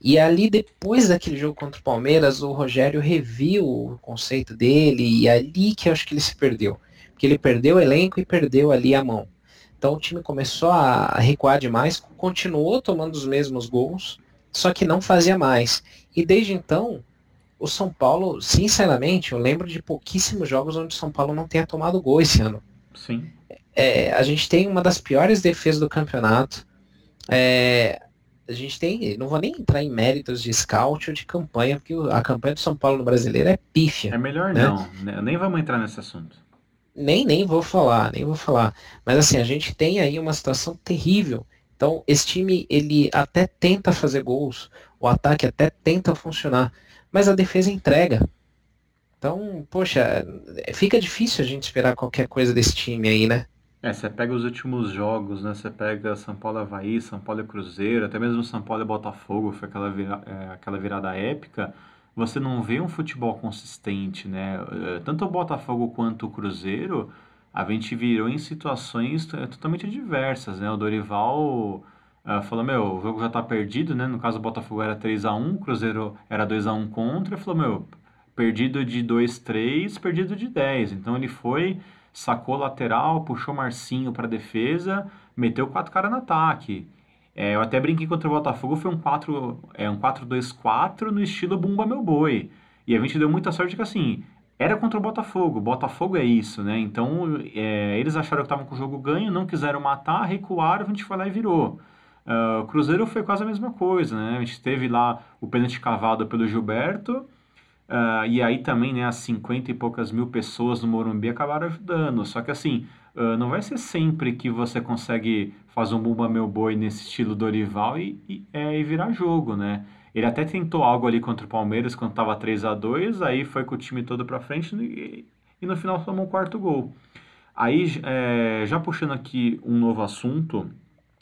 E ali, depois daquele jogo contra o Palmeiras, o Rogério reviu o conceito dele, e é ali que eu acho que ele se perdeu. Porque ele perdeu o elenco e perdeu ali a mão. Então o time começou a recuar demais, continuou tomando os mesmos gols, só que não fazia mais. E desde então, o São Paulo, sinceramente, eu lembro de pouquíssimos jogos onde o São Paulo não tenha tomado gol esse ano. Sim. É, a gente tem uma das piores defesas do campeonato. É, a gente tem, não vou nem entrar em méritos de scout ou de campanha, porque a campanha do São Paulo no brasileiro é pífia. É melhor né? não, né? nem vamos entrar nesse assunto. Nem, nem vou falar, nem vou falar. Mas assim, a gente tem aí uma situação terrível. Então, esse time, ele até tenta fazer gols, o ataque até tenta funcionar, mas a defesa entrega. Então, poxa, fica difícil a gente esperar qualquer coisa desse time aí, né? É, você pega os últimos jogos, né? Você pega São Paulo Havaí, São Paulo Cruzeiro, até mesmo São Paulo e Botafogo, foi aquela, vira, é, aquela virada épica. Você não vê um futebol consistente, né? É, tanto o Botafogo quanto o Cruzeiro, a gente virou em situações totalmente diversas, né? O Dorival Uh, falou, meu, o jogo já tá perdido, né? No caso, o Botafogo era 3 a 1 o Cruzeiro era 2 a 1 contra. Ele falou, meu, perdido de 2, 3, perdido de 10. Então ele foi, sacou lateral, puxou Marcinho para defesa, meteu quatro caras no ataque. É, eu até brinquei contra o Botafogo, foi um 4, é, um 4-2-4 no estilo Bumba Meu Boi. E a gente deu muita sorte que assim, era contra o Botafogo. Botafogo é isso, né? Então, é, eles acharam que estavam com o jogo ganho, não quiseram matar, recuaram, a gente foi lá e virou. Uh, o Cruzeiro foi quase a mesma coisa, né? A gente teve lá o pênalti cavado pelo Gilberto, uh, e aí também, né, as 50 e poucas mil pessoas no Morumbi acabaram ajudando. Só que assim, uh, não vai ser sempre que você consegue fazer um Bumba Meu Boi nesse estilo Dorival e, e, é, e virar jogo, né? Ele até tentou algo ali contra o Palmeiras quando estava 3 a 2 aí foi com o time todo para frente e, e, no final tomou o quarto gol. Aí, é, já puxando aqui um novo assunto,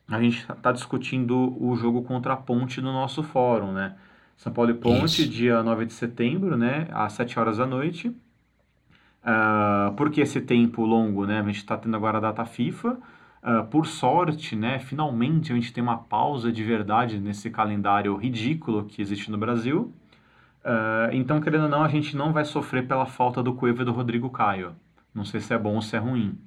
a gente está discutindo o jogo contra a Ponte no nosso fórum, né? São Paulo e Ponte, Isso. dia 9 de setembro, né? Às 7 horas da noite. Uh, por que esse tempo longo, né? A gente está tendo agora a data FIFA. Uh, por sorte, né? Finalmente a gente tem uma pausa de verdade nesse calendário ridículo que existe no Brasil. Uh, então, querendo ou não, a gente não vai sofrer pela falta do Cueva e do Rodrigo Caio. Não sei se é bom ou se é ruim.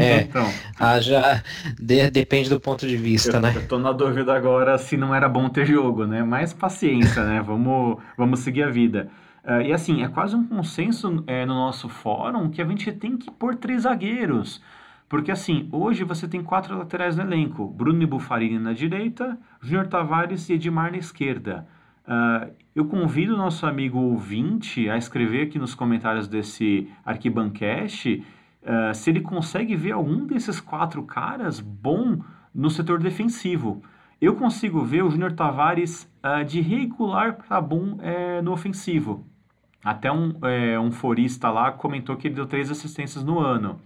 É, então, ah, já de, depende do ponto de vista, eu, né? Eu tô na dúvida agora se não era bom ter jogo, né? Mas paciência, né? Vamos, vamos seguir a vida. Uh, e assim, é quase um consenso é, no nosso fórum que a gente tem que pôr três zagueiros. Porque assim, hoje você tem quatro laterais no elenco. Bruno Bufarini na direita, Júnior Tavares e Edmar na esquerda. Uh, eu convido o nosso amigo ouvinte a escrever aqui nos comentários desse Arquibancast uh, se ele consegue ver algum desses quatro caras bom no setor defensivo. Eu consigo ver o Júnior Tavares uh, de regular para bom uh, no ofensivo. Até um, uh, um forista lá comentou que ele deu três assistências no ano.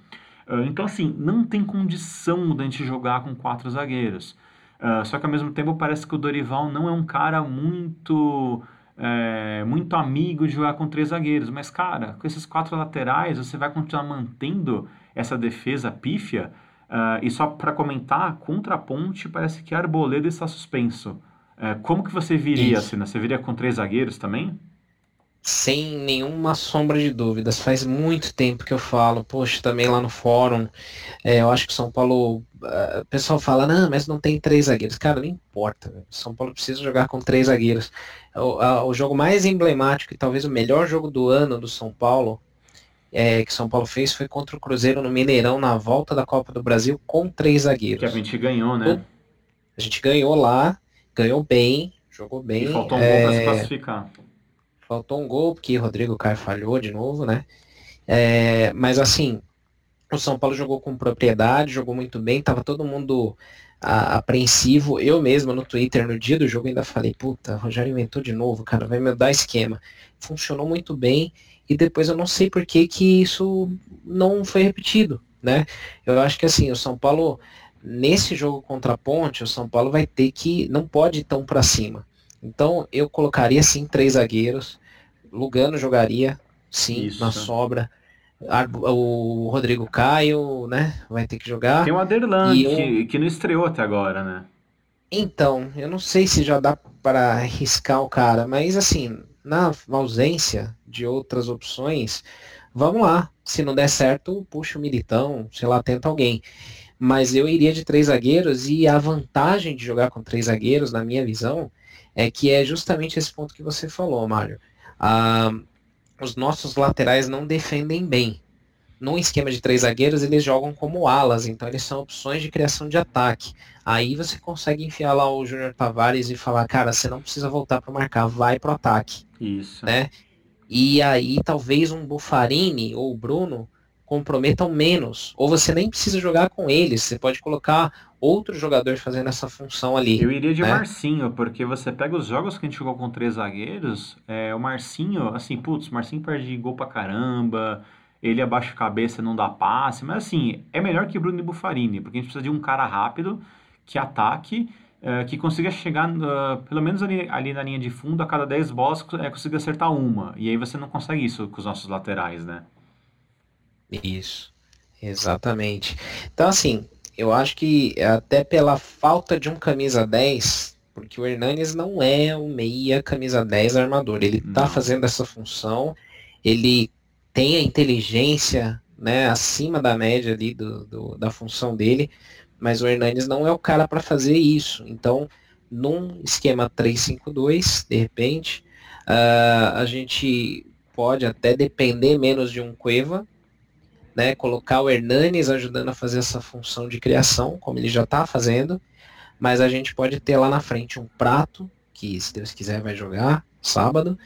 então, assim, não tem condição de a gente jogar com quatro zagueiros. Uh, só que ao mesmo tempo parece que o Dorival não é um cara muito é, muito amigo de jogar com três zagueiros. Mas, cara, com esses quatro laterais, você vai continuar mantendo essa defesa pífia. Uh, e só para comentar, contra a ponte, parece que Arboleda está suspenso. Uh, como que você viria, assim, né? Você viria com três zagueiros também? Sem nenhuma sombra de dúvidas. Faz muito tempo que eu falo, poxa, também lá no fórum, é, eu acho que São Paulo, uh, o pessoal fala, não, mas não tem três zagueiros. Cara, não importa, São Paulo precisa jogar com três zagueiros. O, a, o jogo mais emblemático e talvez o melhor jogo do ano do São Paulo, é, que São Paulo fez foi contra o Cruzeiro no Mineirão, na volta da Copa do Brasil, com três zagueiros. Que a gente ganhou, né? A gente ganhou lá, ganhou bem, jogou bem. E faltou um é... para se classificar. Faltou um gol, porque Rodrigo Caio falhou de novo, né? É, mas assim, o São Paulo jogou com propriedade, jogou muito bem, tava todo mundo a, apreensivo. Eu mesmo no Twitter, no dia do jogo, ainda falei, puta, Rogério inventou de novo, cara, vai mudar esquema. Funcionou muito bem, e depois eu não sei por que, que isso não foi repetido, né? Eu acho que assim, o São Paulo, nesse jogo contra a Ponte, o São Paulo vai ter que, não pode ir tão para cima. Então eu colocaria sim três zagueiros, Lugano jogaria, sim, Isso. na sobra. O Rodrigo Caio, né? Vai ter que jogar. Tem o Aderlan, eu... que, que não estreou até agora, né? Então, eu não sei se já dá para arriscar o cara, mas assim, na ausência de outras opções, vamos lá. Se não der certo, puxa o Militão, sei lá, tenta alguém. Mas eu iria de três zagueiros e a vantagem de jogar com três zagueiros, na minha visão, é que é justamente esse ponto que você falou, Mário ah, os nossos laterais não defendem bem. No esquema de três zagueiros, eles jogam como alas, então eles são opções de criação de ataque. Aí você consegue enfiar lá o Júnior Tavares e falar, cara, você não precisa voltar para marcar, vai pro ataque. Isso. Né? E aí talvez um Bufarini ou o Bruno comprometam menos. Ou você nem precisa jogar com eles, você pode colocar outro jogador fazendo essa função ali. Eu iria de né? Marcinho, porque você pega os jogos que a gente jogou com três zagueiros, é, o Marcinho, assim, putz, o Marcinho perde gol pra caramba, ele abaixa a cabeça não dá passe, mas assim, é melhor que Bruno e Bufarini, porque a gente precisa de um cara rápido, que ataque, é, que consiga chegar, uh, pelo menos ali, ali, na linha de fundo, a cada 10 bolas, é, consiga acertar uma. E aí você não consegue isso com os nossos laterais, né? Isso, exatamente. Então, assim, eu acho que até pela falta de um camisa 10, porque o Hernanes não é o meia camisa 10 armador, ele está fazendo essa função, ele tem a inteligência né, acima da média ali do, do da função dele, mas o Hernanes não é o cara para fazer isso. Então, num esquema 3-5-2, de repente, uh, a gente pode até depender menos de um Cueva, né, colocar o Hernanes ajudando a fazer essa função de criação, como ele já está fazendo, mas a gente pode ter lá na frente um prato, que se Deus quiser vai jogar sábado,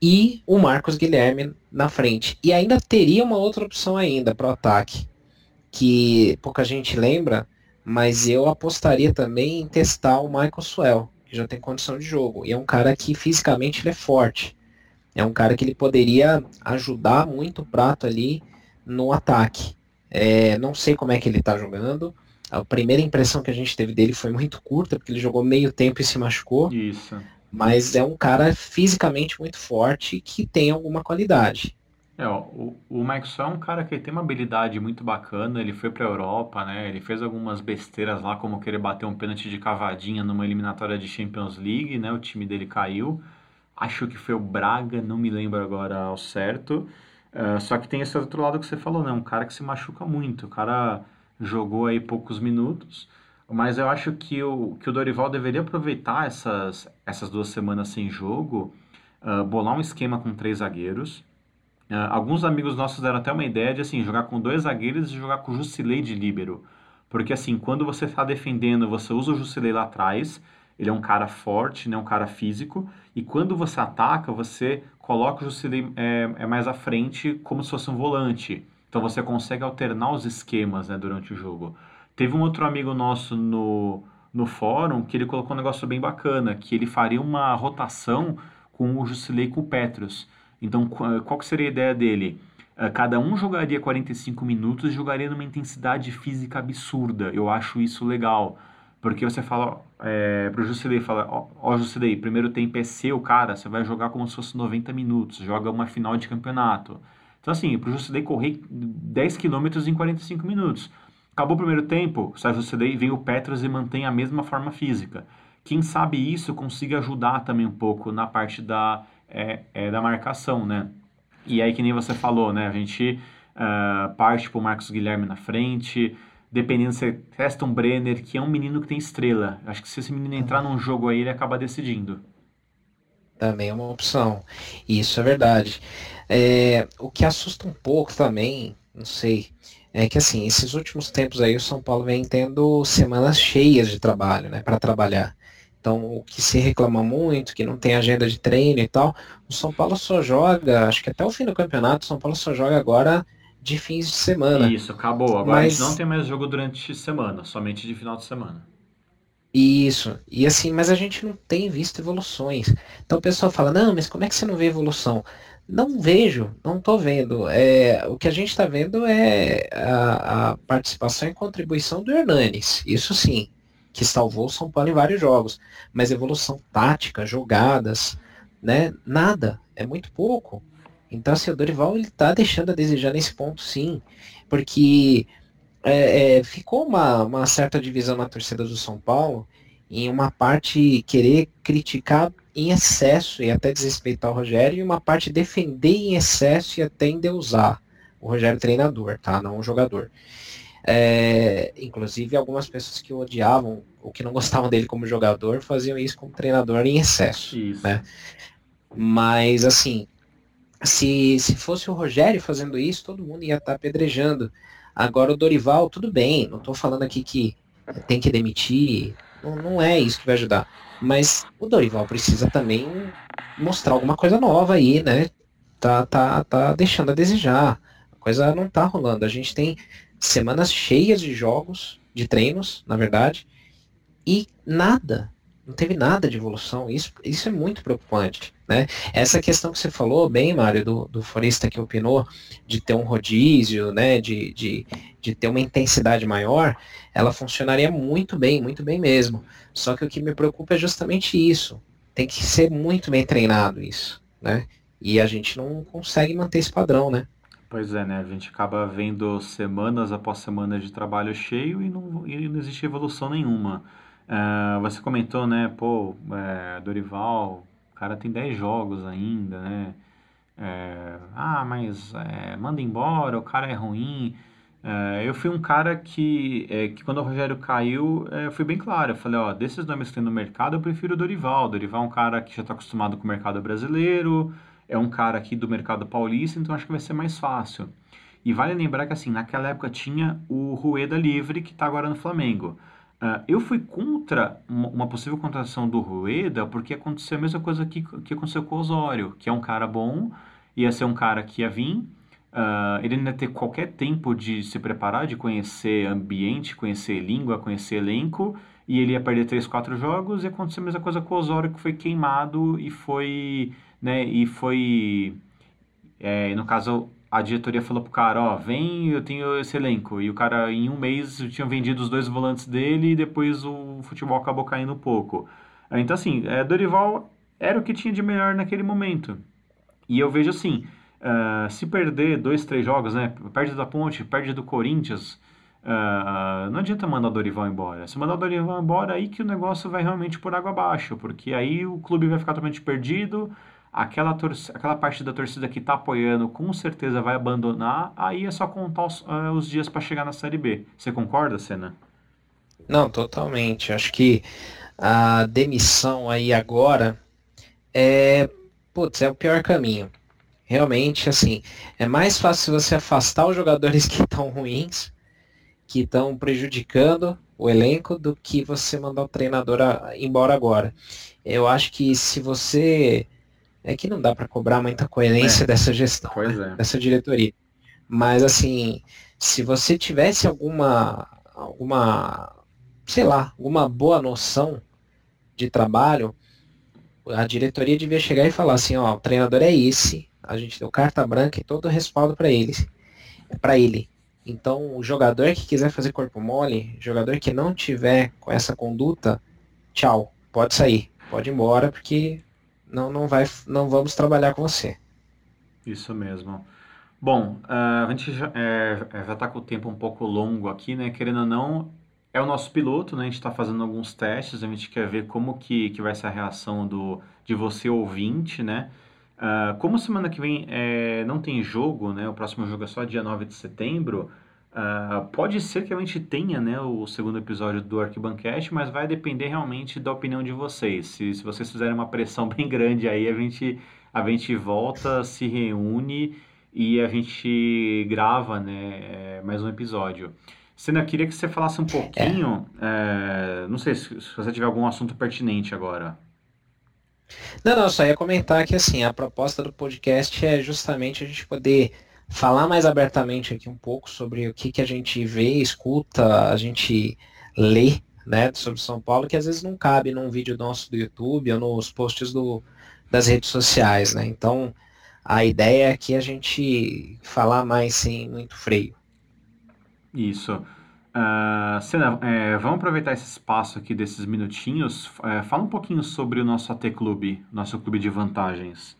e o Marcos Guilherme na frente. E ainda teria uma outra opção ainda para o ataque, que pouca gente lembra, mas eu apostaria também em testar o Michael Swell, que já tem condição de jogo. E é um cara que fisicamente ele é forte. É um cara que ele poderia ajudar muito o prato ali no ataque. É, não sei como é que ele está jogando. A primeira impressão que a gente teve dele foi muito curta, porque ele jogou meio tempo e se machucou. Isso. Mas é um cara fisicamente muito forte que tem alguma qualidade. É, ó, o, o Maxwell é um cara que tem uma habilidade muito bacana, ele foi para a Europa, né? Ele fez algumas besteiras lá, como querer bater um pênalti de cavadinha numa eliminatória de Champions League, né? O time dele caiu. acho que foi o Braga, não me lembro agora ao certo. Uh, só que tem esse outro lado que você falou, né? Um cara que se machuca muito. O cara jogou aí poucos minutos, mas eu acho que o, que o Dorival deveria aproveitar essas, essas duas semanas sem jogo, uh, bolar um esquema com três zagueiros. Uh, alguns amigos nossos deram até uma ideia de assim, jogar com dois zagueiros e jogar com o Jusilei de líbero. Porque assim, quando você está defendendo, você usa o Jusilei lá atrás, ele é um cara forte, né, um cara físico, e quando você ataca, você coloca o Jusilei é, é mais à frente, como se fosse um volante. Então você consegue alternar os esquemas né, durante o jogo. Teve um outro amigo nosso no, no fórum que ele colocou um negócio bem bacana, que ele faria uma rotação com o Jusilei e com o Petros. Então, qual que seria a ideia dele? Eh, cada um jogaria 45 minutos e jogaria numa intensidade física absurda. Eu acho isso legal. Porque você fala é, pro Jusilei, fala, ó, ó Jusilei, primeiro tempo é seu, cara, você vai jogar como se fosse 90 minutos, joga uma final de campeonato. Então assim, pro Jusilei correr 10 km em 45 minutos. Acabou o primeiro tempo, o Jusilei, vem o Petros e mantém a mesma forma física. Quem sabe isso consiga ajudar também um pouco na parte da, é, é, da marcação, né? E aí, que nem você falou, né? A gente uh, parte pro Marcos Guilherme na frente, dependendo se testa um Brenner, que é um menino que tem estrela. Acho que se esse menino entrar num jogo aí, ele acaba decidindo. Também é uma opção. Isso é verdade. É, o que assusta um pouco também, não sei, é que assim, esses últimos tempos aí o São Paulo vem tendo semanas cheias de trabalho, né, para trabalhar. Então, o que se reclama muito, que não tem agenda de treino e tal, o São Paulo só joga, acho que até o fim do campeonato, o São Paulo só joga agora de fins de semana. Isso, acabou. Agora Mas... a gente não tem mais jogo durante semana, somente de final de semana. Isso. E assim, mas a gente não tem visto evoluções. Então o pessoal fala, não, mas como é que você não vê evolução? Não vejo, não estou vendo. É, o que a gente está vendo é a, a, participação e contribuição do Hernanes. Isso sim, que salvou o São Paulo em vários jogos. Mas evolução tática, jogadas, né? Nada. É muito pouco. Então, assim, o Dorival ele tá deixando a desejar nesse ponto, sim, porque é, é, ficou uma, uma certa divisão na torcida do São Paulo em uma parte querer criticar em excesso e até desrespeitar o Rogério, e uma parte defender em excesso e até endeusar o Rogério treinador, tá? Não o jogador. É, inclusive algumas pessoas que o odiavam ou que não gostavam dele como jogador faziam isso como treinador em excesso, isso. né? Mas assim, se, se fosse o Rogério fazendo isso, todo mundo ia estar tá apedrejando. Agora o Dorival, tudo bem, não estou falando aqui que tem que demitir, não, não é isso que vai ajudar. Mas o Dorival precisa também mostrar alguma coisa nova aí, né? Tá, tá, tá deixando a desejar. A coisa não tá rolando. A gente tem semanas cheias de jogos, de treinos, na verdade, e nada, não teve nada de evolução. Isso, isso é muito preocupante. Né? Essa questão que você falou bem, Mário, do, do forista que opinou de ter um rodízio, né, de, de, de ter uma intensidade maior, ela funcionaria muito bem, muito bem mesmo. Só que o que me preocupa é justamente isso. Tem que ser muito bem treinado isso, né? E a gente não consegue manter esse padrão, né? Pois é, né? A gente acaba vendo semanas após semanas de trabalho cheio e não, e não existe evolução nenhuma. Uh, você comentou, né, pô, é, Dorival, o cara tem 10 jogos ainda, né? É, ah, mas é, manda embora, o cara é ruim. É, eu fui um cara que, é, que quando o Rogério caiu, é, fui bem claro. Eu falei, ó, desses nomes que tem no mercado, eu prefiro o Dorival. Dorival é um cara que já está acostumado com o mercado brasileiro, é um cara aqui do mercado paulista, então acho que vai ser mais fácil. E vale lembrar que, assim, naquela época tinha o Rueda Livre, que está agora no Flamengo. Uh, eu fui contra uma possível contratação do Rueda porque aconteceu a mesma coisa que, que aconteceu com o Osório, que é um cara bom, ia ser um cara que ia vir, uh, ele não ia ter qualquer tempo de se preparar, de conhecer ambiente, conhecer língua, conhecer elenco, e ele ia perder três, quatro jogos, e aconteceu a mesma coisa com o Osório, que foi queimado e foi, né, e foi, é, no caso, a diretoria falou pro cara, ó, vem, eu tenho esse elenco. E o cara, em um mês, tinha vendido os dois volantes dele e depois o futebol acabou caindo um pouco. Então, assim, é, Dorival era o que tinha de melhor naquele momento. E eu vejo assim, uh, se perder dois, três jogos, né, perde da Ponte, perde do Corinthians, Uh, não adianta mandar o Dorival embora. Se mandar o Dorival embora, aí que o negócio vai realmente por água abaixo, porque aí o clube vai ficar totalmente perdido, aquela, aquela parte da torcida que está apoiando com certeza vai abandonar, aí é só contar os, uh, os dias para chegar na Série B. Você concorda, Senna? Não, totalmente. Acho que a demissão aí agora é, putz, é o pior caminho. Realmente, assim, é mais fácil você afastar os jogadores que estão ruins que estão prejudicando o elenco do que você mandar o treinador embora agora. Eu acho que se você. É que não dá para cobrar muita coerência é, dessa gestão, né? é. dessa diretoria. Mas assim, se você tivesse alguma, alguma, sei lá, alguma boa noção de trabalho, a diretoria devia chegar e falar assim, ó, o treinador é esse, a gente deu carta branca e todo o respaldo para eles, para ele. Então, o jogador que quiser fazer corpo mole, jogador que não tiver com essa conduta, tchau, pode sair, pode ir embora, porque não, não, vai, não vamos trabalhar com você. Isso mesmo. Bom, uh, a gente já é, está com o tempo um pouco longo aqui, né? Querendo ou não, é o nosso piloto, né? A gente está fazendo alguns testes, a gente quer ver como que, que vai ser a reação do, de você ouvinte, né? Uh, como semana que vem é, não tem jogo, né? O próximo jogo é só dia 9 de setembro. Uh, pode ser que a gente tenha né, o segundo episódio do Arquibancast, mas vai depender realmente da opinião de vocês. Se, se vocês fizerem uma pressão bem grande aí, a gente, a gente volta, se reúne e a gente grava né, é, mais um episódio. Sena, queria que você falasse um pouquinho. É. É, não sei se, se você tiver algum assunto pertinente agora. Não, não, só ia comentar que assim, a proposta do podcast é justamente a gente poder falar mais abertamente aqui um pouco sobre o que, que a gente vê, escuta, a gente lê, né, sobre São Paulo, que às vezes não cabe num vídeo nosso do YouTube ou nos posts do, das redes sociais, né? Então, a ideia é que a gente falar mais sem muito freio. Isso. Uh, Sena, é, vamos aproveitar esse espaço aqui desses minutinhos. É, fala um pouquinho sobre o nosso AT Clube, nosso clube de vantagens.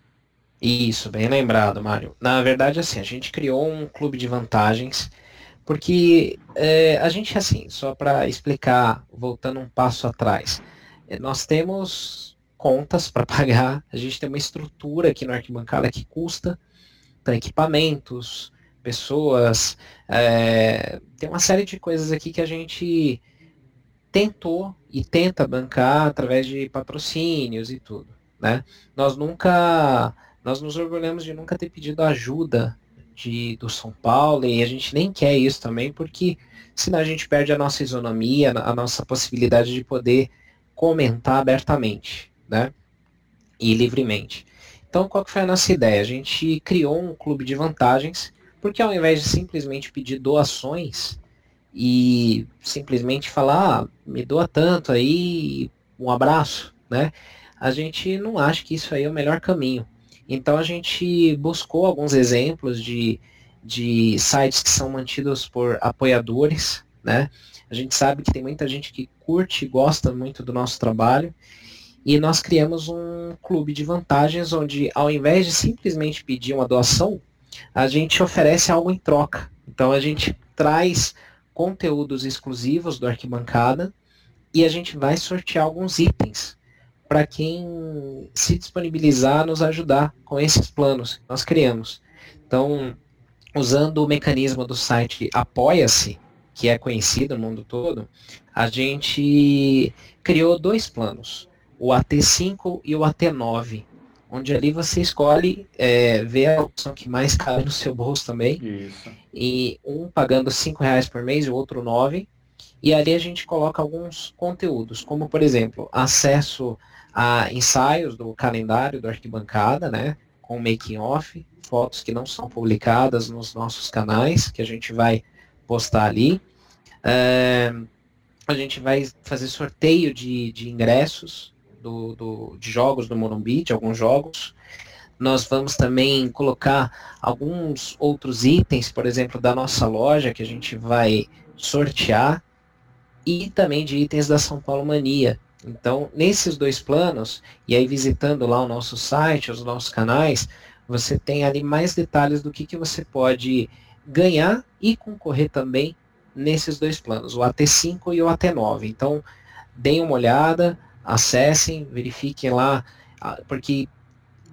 Isso, bem lembrado, Mário. Na verdade, assim, a gente criou um clube de vantagens porque é, a gente, assim, só para explicar, voltando um passo atrás, é, nós temos contas para pagar, a gente tem uma estrutura aqui no Arquibancada que custa, tem equipamentos, pessoas, é, tem uma série de coisas aqui que a gente tentou e tenta bancar através de patrocínios e tudo, né? Nós nunca, nós nos orgulhamos de nunca ter pedido ajuda de, do São Paulo e a gente nem quer isso também, porque senão a gente perde a nossa isonomia, a nossa possibilidade de poder comentar abertamente, né? E livremente. Então, qual que foi a nossa ideia? A gente criou um clube de vantagens porque ao invés de simplesmente pedir doações e simplesmente falar, ah, me doa tanto aí, um abraço, né? A gente não acha que isso aí é o melhor caminho. Então a gente buscou alguns exemplos de, de sites que são mantidos por apoiadores, né? A gente sabe que tem muita gente que curte e gosta muito do nosso trabalho. E nós criamos um clube de vantagens onde, ao invés de simplesmente pedir uma doação, a gente oferece algo em troca. Então a gente traz conteúdos exclusivos do Arquibancada e a gente vai sortear alguns itens para quem se disponibilizar a nos ajudar com esses planos que nós criamos. Então, usando o mecanismo do site Apoia-se, que é conhecido no mundo todo, a gente criou dois planos, o AT5 e o AT9 onde ali você escolhe é, ver a opção que mais cabe no seu bolso também. Isso. E um pagando cinco reais por mês, o outro nove. E ali a gente coloca alguns conteúdos, como por exemplo, acesso a ensaios do calendário do Arquibancada, né? Com making off, fotos que não são publicadas nos nossos canais, que a gente vai postar ali. É, a gente vai fazer sorteio de, de ingressos do, do, de jogos do Morumbi, de alguns jogos. Nós vamos também colocar alguns outros itens, por exemplo, da nossa loja, que a gente vai sortear, e também de itens da São Paulo Mania. Então, nesses dois planos, e aí visitando lá o nosso site, os nossos canais, você tem ali mais detalhes do que, que você pode ganhar e concorrer também nesses dois planos, o AT5 e o AT9. Então, deem uma olhada, acessem, verifiquem lá, porque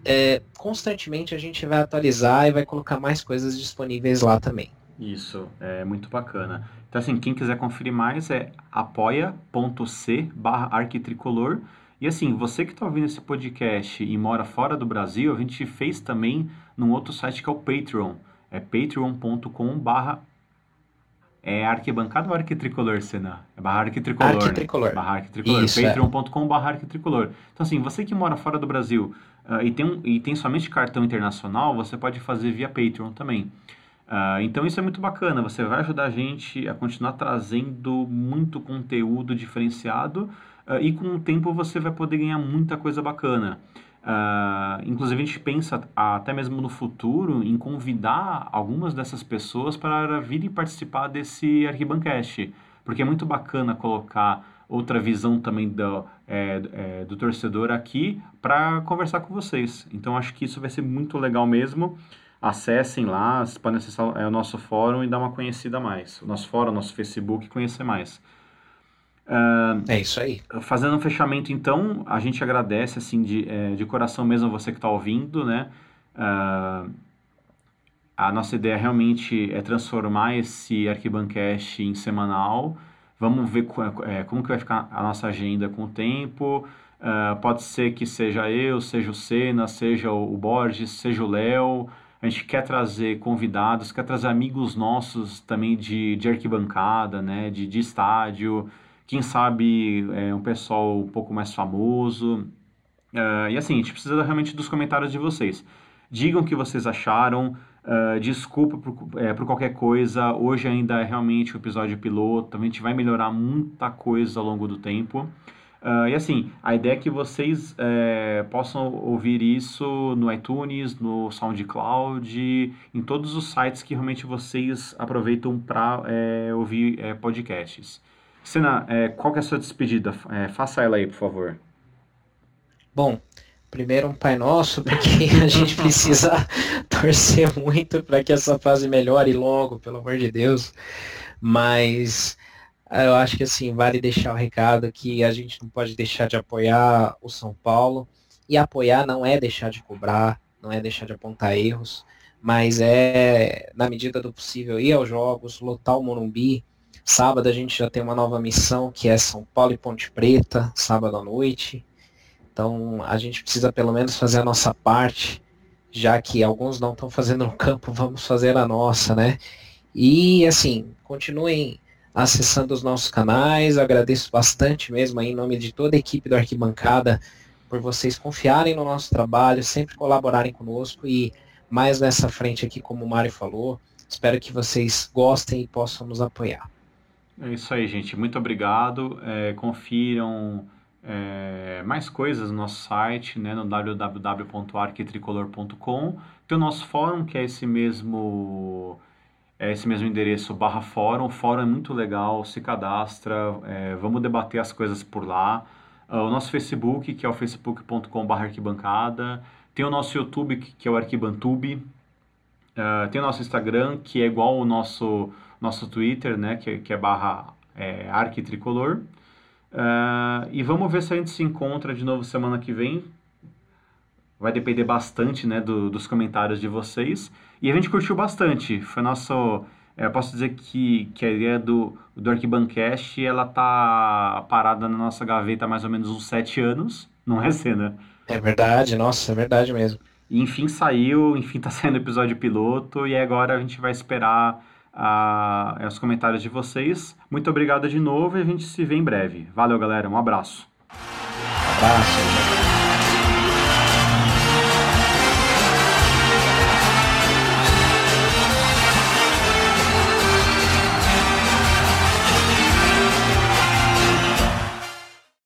é, constantemente a gente vai atualizar e vai colocar mais coisas disponíveis lá também. Isso, é muito bacana. Então, assim, quem quiser conferir mais é apoia.c barra arquitricolor. E assim, você que está ouvindo esse podcast e mora fora do Brasil, a gente fez também num outro site que é o Patreon. É patreon.com barra é arquibancada ou arquitricolor, Senna? É barra arquitricolor, arquitricolor. Né? Barra arquitricolor. É. Patreon.com barra arquitricolor. Então, assim, você que mora fora do Brasil uh, e, tem um, e tem somente cartão internacional, você pode fazer via Patreon também. Uh, então isso é muito bacana, você vai ajudar a gente a continuar trazendo muito conteúdo diferenciado uh, e com o tempo você vai poder ganhar muita coisa bacana. Uh, inclusive a gente pensa até mesmo no futuro em convidar algumas dessas pessoas para vir e participar desse Arquibancast, porque é muito bacana colocar outra visão também do, é, é, do torcedor aqui para conversar com vocês. Então acho que isso vai ser muito legal mesmo acessem lá, podem acessar é, o nosso fórum e dar uma conhecida mais. O nosso fórum, o nosso Facebook, conhecer mais. Uh, é isso aí. Fazendo um fechamento, então, a gente agradece, assim, de, é, de coração mesmo você que está ouvindo, né? Uh, a nossa ideia realmente é transformar esse Arquibancast em semanal. Vamos ver é, como que vai ficar a nossa agenda com o tempo. Uh, pode ser que seja eu, seja o Senna, seja o Borges, seja o Léo. A gente quer trazer convidados, quer trazer amigos nossos também de, de arquibancada, né, de, de estádio, quem sabe é, um pessoal um pouco mais famoso. Uh, e assim, a gente precisa realmente dos comentários de vocês. Digam o que vocês acharam, uh, desculpa por, é, por qualquer coisa. Hoje ainda é realmente o episódio piloto, a gente vai melhorar muita coisa ao longo do tempo. Uh, e assim, a ideia é que vocês é, possam ouvir isso no iTunes, no SoundCloud, em todos os sites que realmente vocês aproveitam para é, ouvir é, podcasts. Sena, qual que é a sua despedida? faça ela aí, por favor. Bom, primeiro um Pai Nosso, porque a gente precisa torcer muito para que essa fase melhore logo, pelo amor de Deus. Mas eu acho que assim, vale deixar o recado que a gente não pode deixar de apoiar o São Paulo. E apoiar não é deixar de cobrar, não é deixar de apontar erros, mas é, na medida do possível, ir aos jogos, lotar o Morumbi. Sábado a gente já tem uma nova missão, que é São Paulo e Ponte Preta, sábado à noite. Então a gente precisa pelo menos fazer a nossa parte, já que alguns não estão fazendo no campo, vamos fazer a nossa, né? E assim, continuem acessando os nossos canais. agradeço bastante mesmo aí, em nome de toda a equipe do Arquibancada por vocês confiarem no nosso trabalho, sempre colaborarem conosco e mais nessa frente aqui, como o Mário falou. Espero que vocês gostem e possam nos apoiar. É isso aí, gente. Muito obrigado. É, confiram é, mais coisas no nosso site, né, no www.arquitricolor.com. Tem o nosso fórum, que é esse mesmo é esse mesmo endereço barra fórum. O fórum é muito legal, se cadastra, é, vamos debater as coisas por lá. Uh, o nosso Facebook, que é o facebook.com barra arquibancada. Tem o nosso YouTube, que é o Arquibantube. Uh, tem o nosso Instagram, que é igual o nosso, nosso Twitter, né, que, que é barra é, arquitricolor. Uh, e vamos ver se a gente se encontra de novo semana que vem. Vai depender bastante né, do, dos comentários de vocês. E a gente curtiu bastante. Foi nosso. É, eu posso dizer que, que a ideia do, do Arquibancast ela tá parada na nossa gaveta há mais ou menos uns sete anos. Não é cena? É verdade, nossa, é verdade mesmo. E enfim saiu, enfim tá saindo o episódio piloto e agora a gente vai esperar uh, os comentários de vocês. Muito obrigado de novo e a gente se vê em breve. Valeu, galera. Um abraço. Um abraço.